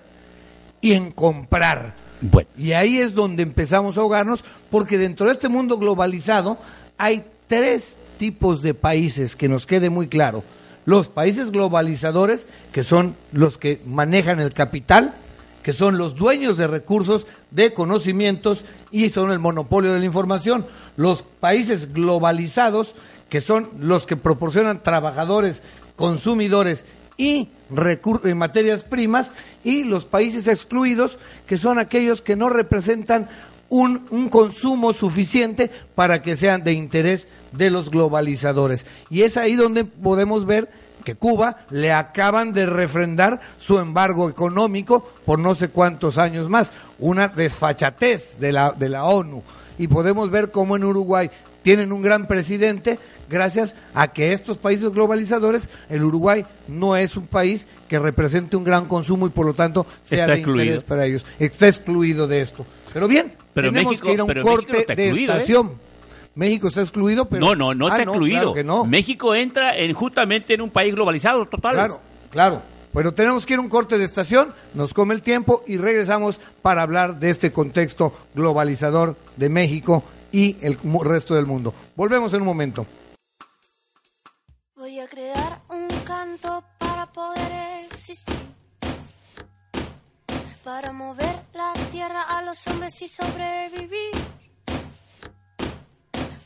y en comprar. Bueno. Y ahí es donde empezamos a ahogarnos, porque dentro de este mundo globalizado hay tres tipos de países, que nos quede muy claro. Los países globalizadores, que son los que manejan el capital, que son los dueños de recursos, de conocimientos y son el monopolio de la información. Los países globalizados, que son los que proporcionan trabajadores, consumidores y recur- eh, materias primas, y los países excluidos, que son aquellos que no representan un, un consumo suficiente para que sean de interés de los globalizadores. Y es ahí donde podemos ver que Cuba le acaban de refrendar su embargo económico por no sé cuántos años más, una desfachatez de la, de la ONU. Y podemos ver cómo en Uruguay tienen un gran presidente gracias a que estos países globalizadores, el Uruguay no es un país que represente un gran consumo y por lo tanto sea Está de excluido. interés para ellos. Está excluido de esto. Pero bien, Pero tenemos México- que ir a un no corte de excluido, ¿eh? estación. México está excluido, pero... no, no, no Ah, está excluido. claro que no. México entra en justamente en un país globalizado total. Claro, claro. Pero tenemos que ir a un corte de estación, nos come el tiempo y regresamos para hablar de este contexto globalizador de México y el resto del mundo. Volvemos en un momento. Voy a crear un canto para poder existir. Para mover la tierra a los hombres y sobrevivir.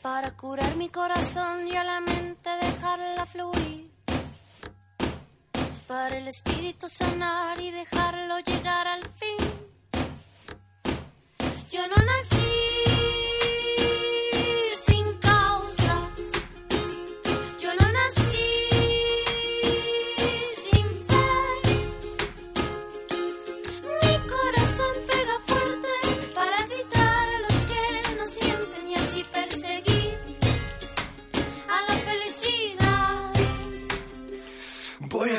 Para curar mi corazón y a la mente dejarla fluir. Para el espíritu sanar y dejarlo llegar al fin. Yo no nací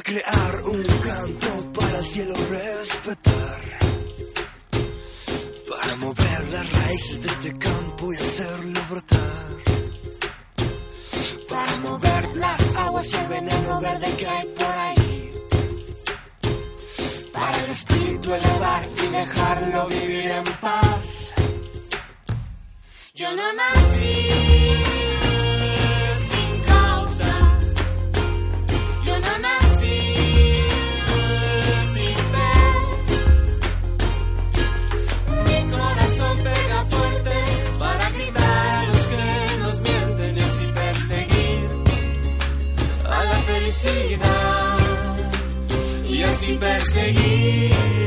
crear un canto para el cielo respetar. para mover las raíces de este campo y hacerlo brotar. Para mover las aguas y el veneno verde que hay por ahí. Para el espíritu elevar y dejarlo vivir en paz. Yo no nací felicidad. Y así perseguir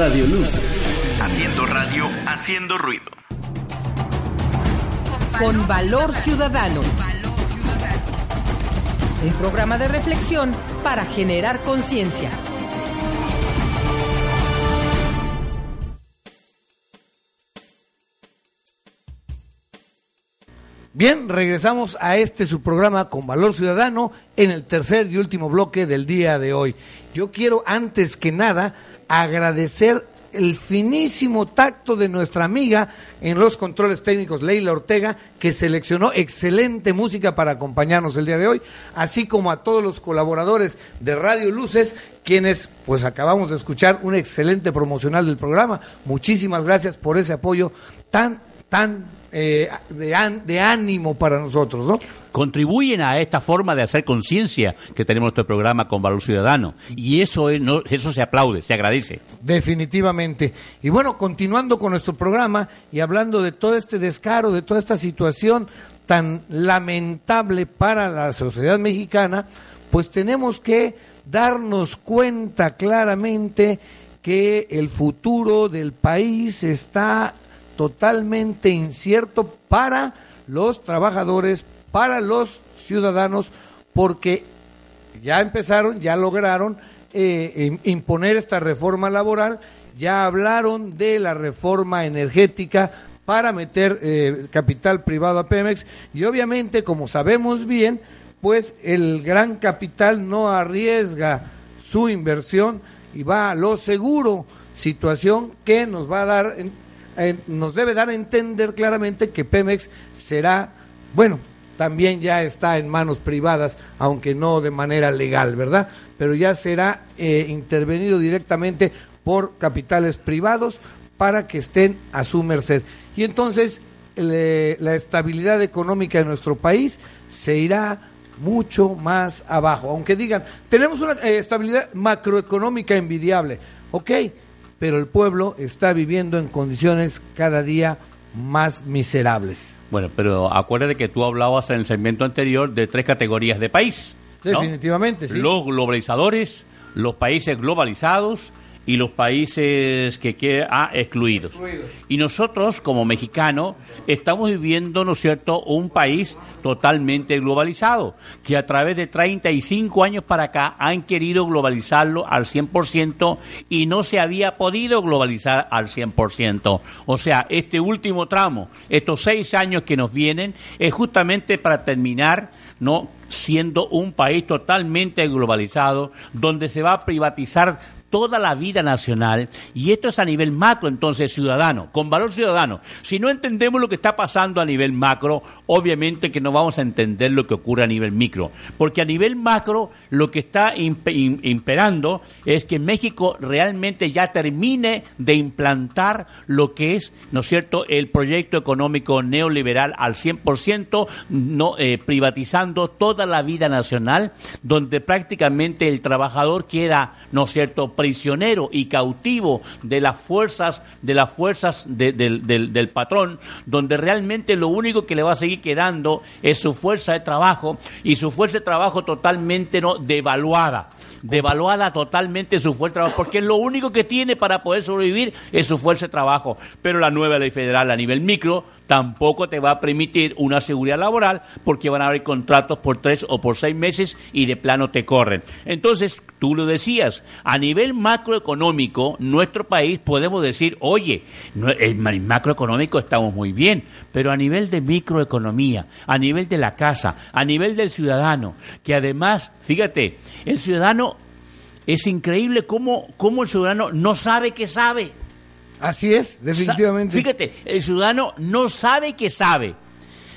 radio. Luces. Haciendo radio, haciendo ruido. Con Valor Ciudadano. Un programa de reflexión para generar conciencia. Bien, regresamos a este su programa con Valor Ciudadano en el tercer y último bloque del día de hoy. Yo quiero antes que nada agradecer el finísimo tacto de nuestra amiga en los controles técnicos Leila Ortega, que seleccionó excelente música para acompañarnos el día de hoy, así como a todos los colaboradores de Radio Luces, quienes pues acabamos de escuchar un excelente promocional del programa. Muchísimas gracias por ese apoyo tan, tan eh, de, de ánimo para nosotros, ¿no? contribuyen a esta forma de hacer conciencia que tenemos nuestro programa con Valor Ciudadano. Y eso, es, no, eso se aplaude, se agradece. Definitivamente. Y bueno, continuando con nuestro programa y hablando de todo este descaro, de toda esta situación tan lamentable para la sociedad mexicana, pues tenemos que darnos cuenta claramente que el futuro del país está totalmente incierto para los trabajadores, para los ciudadanos, porque ya empezaron, ya lograron eh, im- imponer esta reforma laboral, ya hablaron de la reforma energética para meter eh, capital privado a Pemex. Y obviamente, como sabemos bien, pues el gran capital no arriesga su inversión y va a lo seguro, situación que nos va a dar, nos debe dar a entender claramente que Pemex será, bueno, también ya está en manos privadas, aunque no de manera legal, ¿verdad? Pero ya será eh, intervenido directamente por capitales privados para que estén a su merced. Y entonces la estabilidad económica de nuestro país se irá mucho más abajo. Aunque digan, tenemos una eh, estabilidad macroeconómica envidiable, ok, pero el pueblo está viviendo en condiciones cada día más miserables. Bueno, pero acuérdate que tú hablabas en el segmento anterior de tres categorías de países. ¿no? Definitivamente, sí. Los globalizadores, los países globalizados y los países que quedan ah, excluidos. Y nosotros, como mexicanos, estamos viviendo, ¿no es cierto?, un país totalmente globalizado, que a través de 35 años para acá han querido globalizarlo al 100% y no se había podido globalizar al 100%. O sea, este último tramo, estos seis años que nos vienen, es justamente para terminar, ¿no?, siendo un país totalmente globalizado, donde se va a privatizar toda la vida nacional y esto es a nivel macro, entonces ciudadano, con valor ciudadano. Si no entendemos lo que está pasando a nivel macro, obviamente que no vamos a entender lo que ocurre a nivel micro, porque a nivel macro lo que está imp- im- imperando es que México realmente ya termine de implantar lo que es, ¿no es cierto?, el proyecto económico neoliberal al 100%, no eh, privatizando toda la vida nacional, donde prácticamente el trabajador queda, ¿no es cierto?, prisionero y cautivo de las fuerzas, de las fuerzas de- del, del- patrón, donde realmente lo único que le va a seguir quedando es su fuerza de trabajo y su fuerza de trabajo totalmente no devaluada devaluada totalmente su fuerza de trabajo, porque lo único que tiene para poder sobrevivir es su fuerza de trabajo. Pero la nueva ley federal a nivel micro tampoco te va a permitir una seguridad laboral porque van a haber contratos por tres o por seis meses y de plano te corren. Entonces, tú lo decías, a nivel macroeconómico, nuestro país podemos decir, oye, el ma- macroeconómico estamos muy bien, pero a nivel de microeconomía, a nivel de la casa, a nivel del ciudadano, que además, fíjate, el ciudadano es increíble cómo, cómo el ciudadano no sabe que sabe. Así es, definitivamente. Fíjate, el ciudadano no sabe que sabe.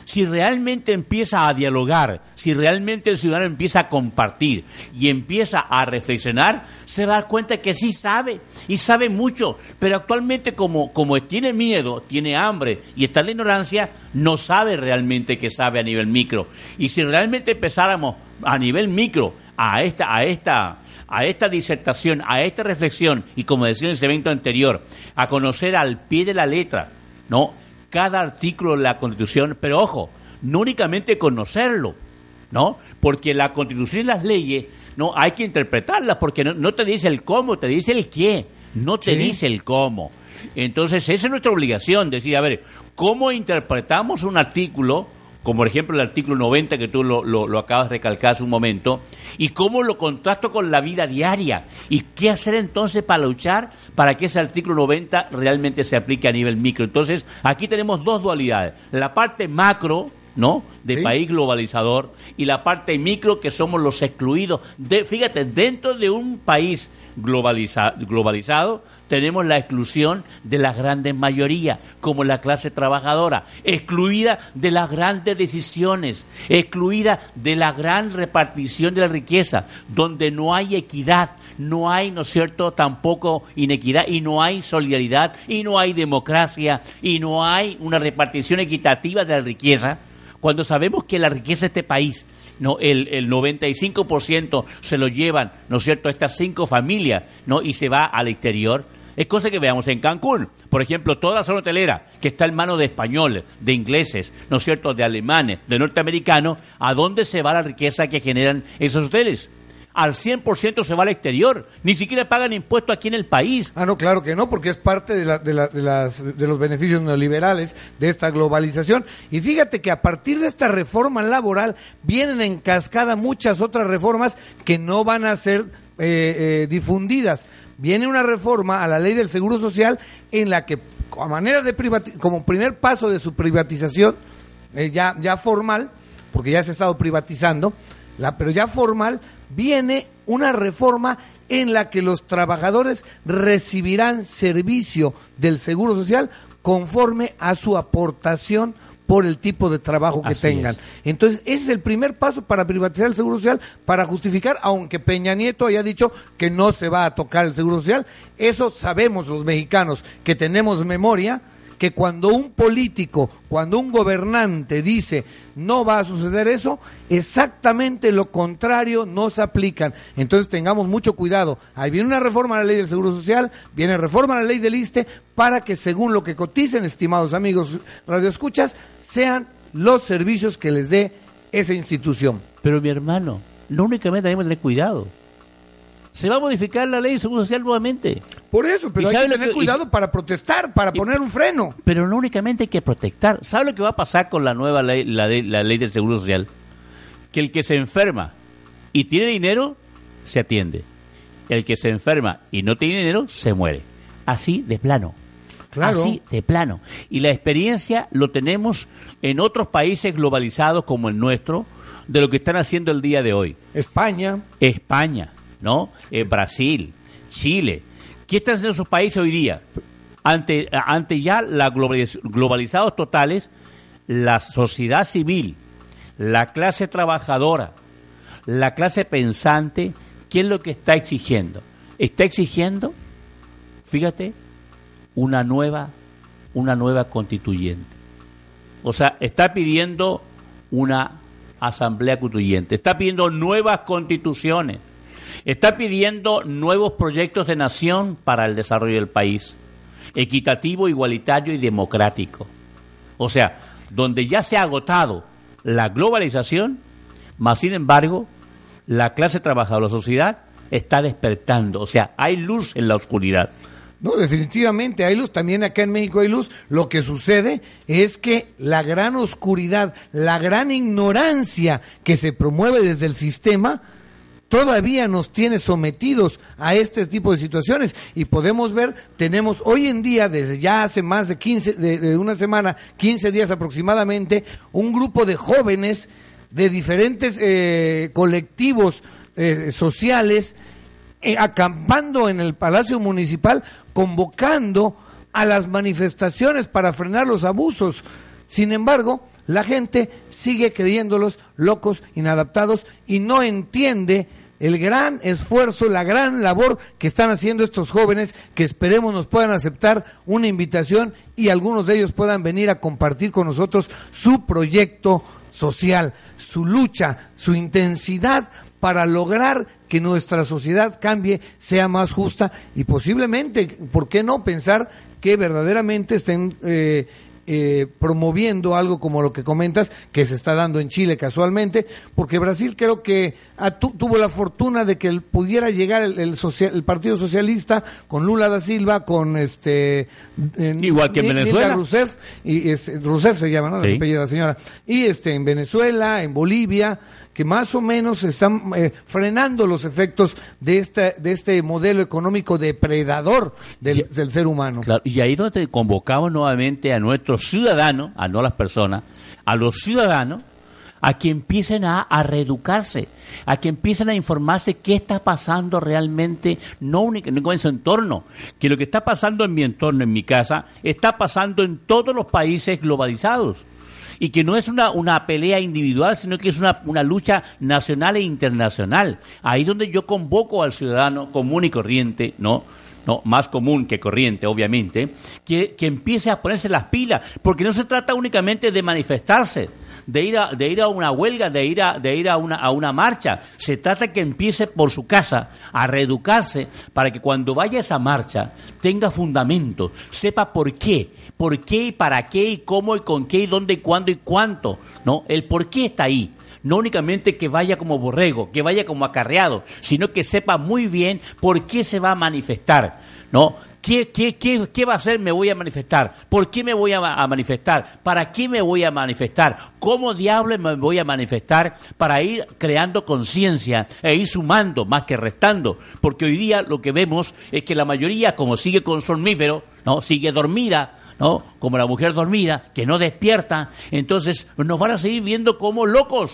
Si realmente empieza a dialogar, si realmente el ciudadano empieza a compartir y empieza a reflexionar, se va a dar cuenta que sí sabe y sabe mucho, pero actualmente como, como tiene miedo, tiene hambre y está en la ignorancia, no sabe realmente que sabe a nivel micro. Y si realmente empezáramos a nivel micro a esta, a esta, a esta disertación, a esta reflexión y como decía en el evento anterior, a conocer al pie de la letra, ¿no? Cada artículo de la Constitución, pero ojo, no únicamente conocerlo, ¿no? Porque la Constitución y las leyes, no hay que interpretarlas porque no, no te dice el cómo, te dice el qué, no te Sí. dice el cómo. Entonces, esa es nuestra obligación, decir, a ver, ¿cómo interpretamos un artículo como por ejemplo el artículo 90 que tú lo, lo- lo acabas de recalcar hace un momento, y cómo lo contrasto con la vida diaria, y qué hacer entonces para luchar para que ese artículo 90 realmente se aplique a nivel micro. Entonces, aquí tenemos dos dualidades, la parte macro, ¿no? De país globalizador, y la parte micro que somos los excluidos. De, fíjate, dentro de un país globaliza- globalizado, tenemos la exclusión de la grande mayoría, como la clase trabajadora, excluida de las grandes decisiones, excluida de la gran repartición de la riqueza, donde no hay equidad, no hay, ¿no es cierto?, tampoco inequidad, y no hay solidaridad, y no hay democracia, y no hay una repartición equitativa de la riqueza, cuando sabemos que la riqueza de este país no el, el 95% se lo llevan, ¿no es cierto?, estas cinco familias, ¿no? Y se va al exterior. Es cosa que veamos en Cancún. Por ejemplo, toda la zona hotelera que está en manos de españoles, de ingleses, ¿no es cierto?, de alemanes, de norteamericanos, ¿a dónde se va la riqueza que generan esos hoteles? Al 100% se va al exterior. Ni siquiera pagan impuestos aquí en el país. Ah, no, claro que no, porque es parte de, la- de, la- de las, de los beneficios neoliberales de esta globalización. Y fíjate que a partir de esta reforma laboral vienen en cascada muchas otras reformas que no van a ser eh, eh, difundidas. Viene una reforma a la ley del Seguro Social en la que, a manera de como primer paso de su privatización, eh, ya, ya formal, porque ya se ha estado privatizando, la, pero ya formal, viene una reforma en la que los trabajadores recibirán servicio del Seguro Social conforme a su aportación por el tipo de trabajo que Así tengan. es. Entonces, ese es el primer paso para privatizar el Seguro Social, para justificar, aunque Peña Nieto haya dicho que no se va a tocar el Seguro Social, eso sabemos los mexicanos que tenemos memoria, que cuando un político, cuando un gobernante dice no va a suceder eso, exactamente lo contrario no se aplican. Entonces tengamos mucho cuidado. Ahí viene una reforma a la ley del Seguro Social, viene reforma a la ley del ISTE, para que según lo que coticen, estimados amigos radioescuchas, sean los servicios que les dé esa institución. Pero mi hermano, no únicamente tenemos que tener cuidado. se va a modificar la ley de seguro social nuevamente. Por eso, pero ¿Y hay que lo tener que- y- cuidado para protestar, para poner un freno. Pero no únicamente hay que protestar. ¿Sabe lo que va a pasar con la nueva ley, la, de- la ley del seguro social? Que el que se enferma y tiene dinero, se atiende. El que se enferma y no tiene dinero, se muere. Así de plano. Claro. Así de plano. Y la experiencia lo tenemos en otros países globalizados como el nuestro, de lo que están haciendo el día de hoy. España. España, ¿no? Eh, Brasil, Chile. ¿Qué están haciendo esos países hoy día? Ante, ante ya la globaliz- globalizados totales, la sociedad civil, la clase trabajadora, la clase pensante, ¿qué es lo que está exigiendo? Está exigiendo, fíjate, una nueva, una nueva constituyente. O sea, está pidiendo una asamblea constituyente, está pidiendo nuevas constituciones, está pidiendo nuevos proyectos de nación para el desarrollo del país, equitativo, igualitario y democrático. O sea, donde ya se ha agotado la globalización, más sin embargo, la clase trabajadora, la sociedad, está despertando. O sea, hay luz en la oscuridad. No, definitivamente hay luz. También acá en México hay luz. Lo que sucede es que la gran oscuridad, la gran ignorancia que se promueve desde el sistema, todavía nos tiene sometidos a este tipo de situaciones. Y podemos ver, tenemos hoy en día, desde ya hace más de 15, de, una semana, 15 días aproximadamente, un grupo de jóvenes de diferentes eh, colectivos eh, sociales eh, acampando en el Palacio Municipal, convocando a las manifestaciones para frenar los abusos. Sin embargo, la gente sigue creyéndolos locos, inadaptados y no entiende el gran esfuerzo, la gran labor que están haciendo estos jóvenes que esperemos nos puedan aceptar una invitación y algunos de ellos puedan venir a compartir con nosotros su proyecto social, su lucha, su intensidad para lograr que nuestra sociedad cambie, sea más justa y posiblemente, ¿por qué no pensar que verdaderamente estén eh, eh, promoviendo algo como lo que comentas, que se está dando en Chile casualmente, porque Brasil creo que ah, tu- tuvo la fortuna de que el- pudiera llegar el, el social- el Partido Socialista con Lula da Silva, con este... eh, Igual que en Venezuela. Rousseff, y Rousseff se llama, ¿no? Sí. La señora. Y este, en Venezuela, en Bolivia, que más o menos están eh, frenando los efectos de, esta, de este modelo económico depredador del, del ser humano. Claro, y ahí donde convocamos nuevamente a nuestros ciudadanos, a no a las personas, a los ciudadanos, a que empiecen a, a reeducarse, a que empiecen a informarse qué está pasando realmente, no únicamente en su entorno, que lo que está pasando en mi entorno, en mi casa, está pasando en todos los países globalizados. Y que no es una, una pelea individual, sino que es una, una lucha nacional e internacional. Ahí donde yo convoco al ciudadano común y corriente, ¿no? no más común que corriente, obviamente, que, que empiece a ponerse las pilas, porque no se trata únicamente de manifestarse, de ir a, de ir a una huelga, de ir a, de ir a una, a una marcha, se trata que empiece por su casa a reeducarse para que cuando vaya a esa marcha tenga fundamento, sepa por qué, por qué y para qué y cómo y con qué y dónde y cuándo y cuánto, ¿no? El por qué está ahí no únicamente que vaya como borrego, que vaya como acarreado, sino que sepa muy bien por qué se va a manifestar, ¿no? ¿Qué, qué, qué, qué va a hacer? Me voy a manifestar. ¿Por qué me voy a, ma- a manifestar? ¿Para qué me voy a manifestar? ¿Cómo diablos me voy a manifestar? Para ir creando conciencia e ir sumando más que restando. Porque hoy día lo que vemos es que la mayoría, como sigue con somnífero, ¿no? Sigue dormida, ¿no? Como la mujer dormida, que no despierta, entonces nos van a seguir viendo como locos.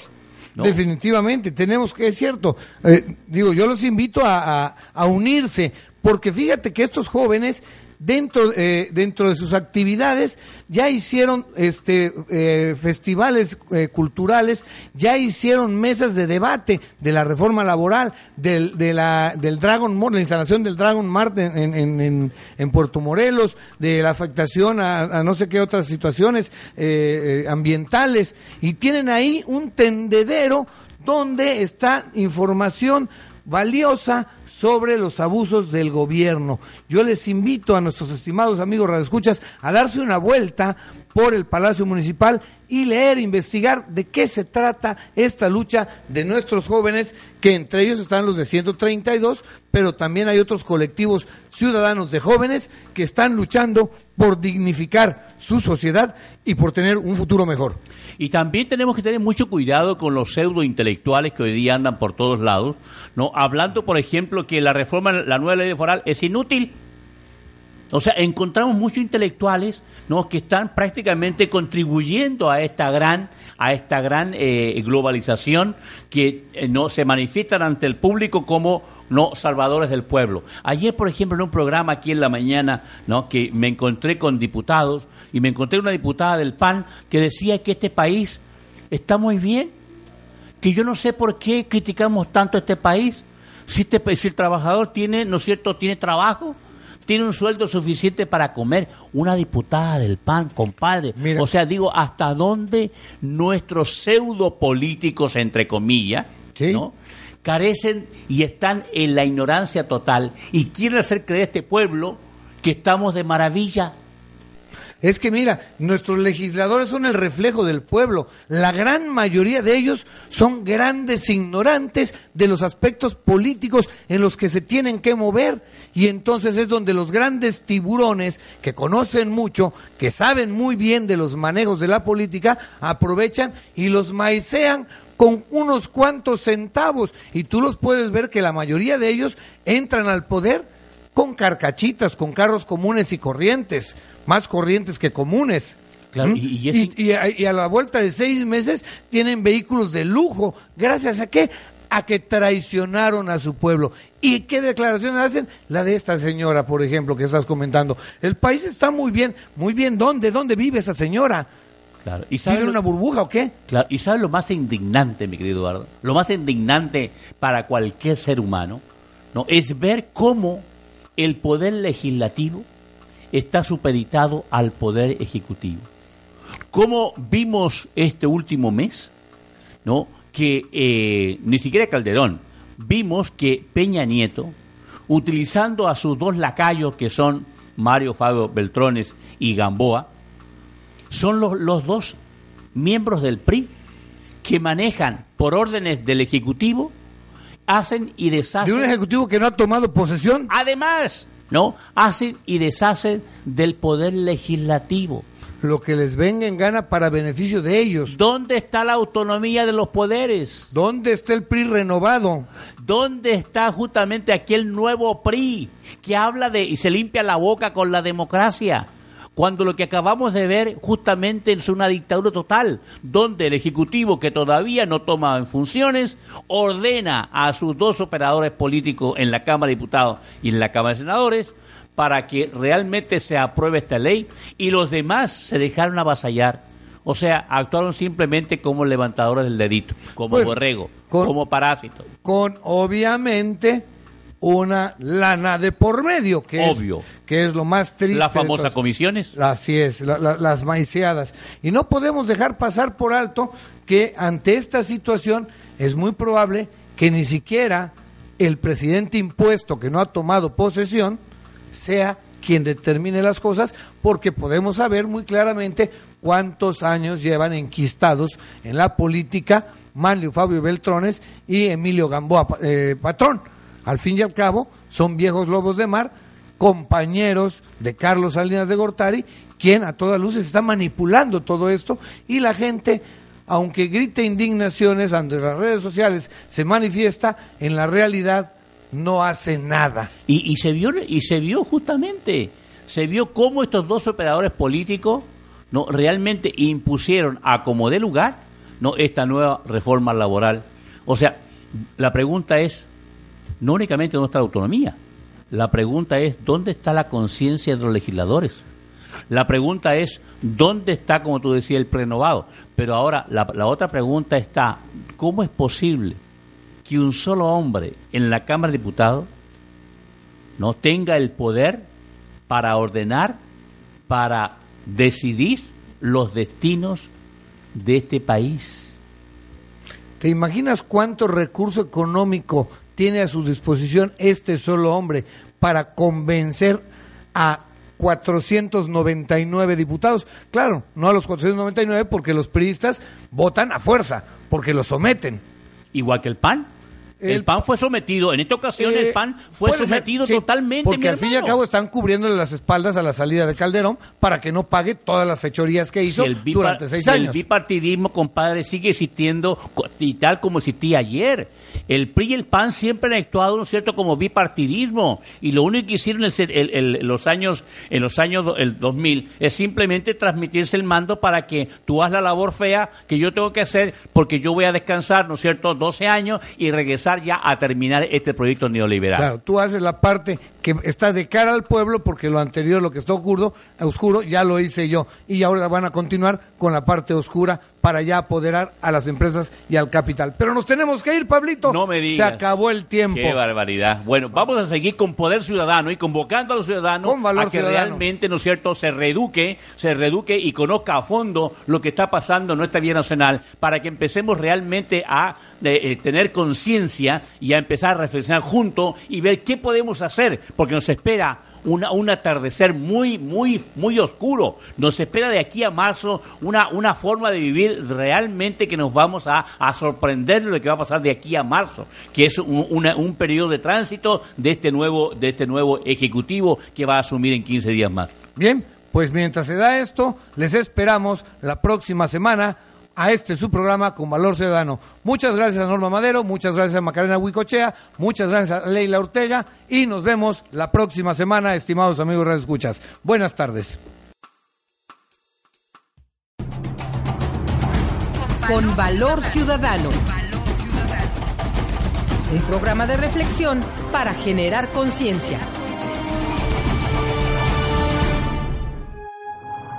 Definitivamente, tenemos que, es cierto, eh, digo, yo los invito a, a- a unirse, porque fíjate que estos jóvenes, dentro, eh, dentro de sus actividades, ya hicieron este, eh, festivales eh, culturales, ya hicieron mesas de debate de la reforma laboral, del, de la, del Dragon Mart, la instalación del Dragon Mart en, en- en- en- Puerto Morelos, de la afectación a, a no sé qué otras situaciones eh, eh, ambientales, y tienen ahí un tendedero donde está información valiosa sobre los abusos del gobierno. Yo les invito a nuestros estimados amigos radioescuchas a darse una vuelta por el Palacio Municipal y leer, investigar de qué se trata esta lucha de nuestros jóvenes, que entre ellos están los de 132, pero también hay otros colectivos ciudadanos de jóvenes que están luchando por dignificar su sociedad y por tener un futuro mejor. Y también tenemos que tener mucho cuidado con los pseudo intelectuales que hoy día andan por todos lados, ¿no? Hablando, por ejemplo, que la reforma, la nueva ley foral es inútil. O sea, encontramos muchos intelectuales ¿no? que están prácticamente contribuyendo a esta gran, a esta gran eh, globalización que eh, no se manifiestan ante el público como no salvadores del pueblo. Ayer, por ejemplo, en un programa aquí en la mañana, ¿no? que me encontré con diputados y me encontré una diputada del PAN que decía que este país está muy bien, que yo no sé por qué criticamos tanto a este país, si, este, si el trabajador tiene, ¿no es cierto?, tiene trabajo, tiene un sueldo suficiente para comer. Una diputada del PAN, compadre. O sea, digo, ¿hasta dónde nuestros pseudo políticos, entre comillas, ¿no? Carecen y están en la ignorancia total y quieren hacer creer a este pueblo que estamos de maravilla? Es que mira, nuestros legisladores son el reflejo del pueblo. La gran mayoría de ellos son grandes ignorantes de los aspectos políticos en los que se tienen que mover. Y entonces es donde los grandes tiburones, que conocen mucho, que saben muy bien de los manejos de la política, aprovechan y los maicean con unos cuantos centavos. Y tú los puedes ver que la mayoría de ellos entran al poder con carcachitas, con carros comunes y corrientes, más corrientes que comunes. Claro, ¿Mm? y- a, y a la vuelta de seis meses tienen vehículos de lujo. ¿Gracias a qué? A que traicionaron a su pueblo. ¿Y qué declaraciones hacen? La de esta señora, por ejemplo, que estás comentando. El país está muy bien. Muy bien, ¿dónde? ¿Dónde vive esa señora? Claro. ¿Y ¿Vive sabe en lo- una burbuja o qué? Claro, y sabes lo más indignante, mi querido Eduardo, lo más indignante para cualquier ser humano, ¿no? Es ver cómo el poder legislativo está supeditado al poder ejecutivo. Cómo vimos este último mes, ¿no? Que eh, ni siquiera Calderón, vimos que Peña Nieto, utilizando a sus dos lacayos que son Mario Fabio Beltrones y Gamboa, son los, los dos miembros del PRI que manejan por órdenes del Ejecutivo, hacen y De deshacen. un ejecutivo que no ha tomado posesión. Además, ¿no? Hacen y deshacen del poder legislativo. Lo que les venga en gana para beneficio de ellos. ¿Dónde está la autonomía de los poderes? ¿Dónde está el PRI renovado? ¿Dónde está justamente aquel nuevo PRI que habla de y se limpia la boca con la democracia? Cuando lo que acabamos de ver justamente es una dictadura total, donde el Ejecutivo, que todavía no toma en funciones, ordena a sus dos operadores políticos en la Cámara de Diputados y en la Cámara de Senadores para que realmente se apruebe esta ley y los demás se dejaron avasallar. O sea, actuaron simplemente como levantadores del dedito, como Bueno, borrego, con- como parásito. Con obviamente una lana de por medio, que, Obvio. Es, que es lo más triste. La famosa todas. comisiones. Así es, la- la- las maiceadas. Y no podemos dejar pasar por alto que ante esta situación es muy probable que ni siquiera el presidente impuesto que no ha tomado posesión sea quien determine las cosas, porque podemos saber muy claramente cuántos años llevan enquistados en la política Manlio Fabio Beltrones y Emilio Gamboa eh, Patrón. Al fin y al cabo, son viejos lobos de mar, compañeros de Carlos Salinas de Gortari, quien a todas luces está manipulando todo esto y la gente, aunque grite indignaciones ante las redes sociales, se manifiesta, en la realidad no hace nada. Y, y se vio y se vio justamente, se vio cómo estos dos operadores políticos no realmente impusieron a como de lugar no esta nueva reforma laboral. O sea, la pregunta es no únicamente dónde está la autonomía, la pregunta es dónde está la conciencia de los legisladores. La pregunta es dónde está, como tú decías, el prenovado. Pero ahora la, la otra pregunta está, ¿cómo es posible que un solo hombre en la Cámara de Diputados no tenga el poder para ordenar, para decidir los destinos de este país? ¿Te imaginas cuánto recurso económico tiene a su disposición este solo hombre para convencer a 499 diputados. Claro, no a los 499 porque los priistas votan a fuerza, porque los someten. Igual que el PAN. El, El- PAN fue sometido, en esta ocasión Eh, el PAN fue ser, sometido sí, totalmente. Porque al fin y al cabo están cubriéndole las espaldas a la salida de Calderón para que no pague todas las fechorías que hizo Si durante seis si años. El bipartidismo, compadre, sigue existiendo y tal como existía ayer. El PRI y el PAN siempre han actuado, ¿no es cierto?, como bipartidismo. Y lo único que hicieron el- el- los años, en los años do- el 2000 es simplemente transmitirse el mando para que tú hagas la labor fea que yo tengo que hacer porque yo voy a descansar, ¿no es cierto?, 12 años y regresar ya a terminar este proyecto neoliberal. Claro, tú haces la parte que está de cara al pueblo porque lo anterior, lo que está oscuro, oscuro, ya lo hice yo. Y ahora van a continuar con la parte oscura para ya apoderar a las empresas y al capital. Pero nos tenemos que ir, Pablito. No me digas. Se acabó el tiempo. Qué barbaridad. Bueno, vamos a seguir con Poder Ciudadano y convocando a los ciudadanos Con valor a que ciudadano. realmente, ¿no es cierto?, se reeduque, se reeduque y conozca a fondo lo que está pasando en nuestra vida nacional para que empecemos realmente a de, eh, tener conciencia y a empezar a reflexionar juntos y ver qué podemos hacer, porque nos espera una- un atardecer muy, muy, muy oscuro. Nos espera de aquí a marzo una, una forma de vivir realmente que nos vamos a, a sorprender de lo que va a pasar de aquí a marzo, que es un, una- un periodo de tránsito de este nuevo, de este nuevo ejecutivo que va a asumir en 15 días más. Bien, pues mientras se da esto, les esperamos la próxima semana a este su programa con Valor Ciudadano. Muchas gracias a Norma Madero, muchas gracias a Macarena Huicochea, muchas gracias a Leila Ortega y nos vemos la próxima semana, estimados amigos Radio Escuchas. Buenas tardes. Con Valor Ciudadano. Un programa de reflexión para generar conciencia.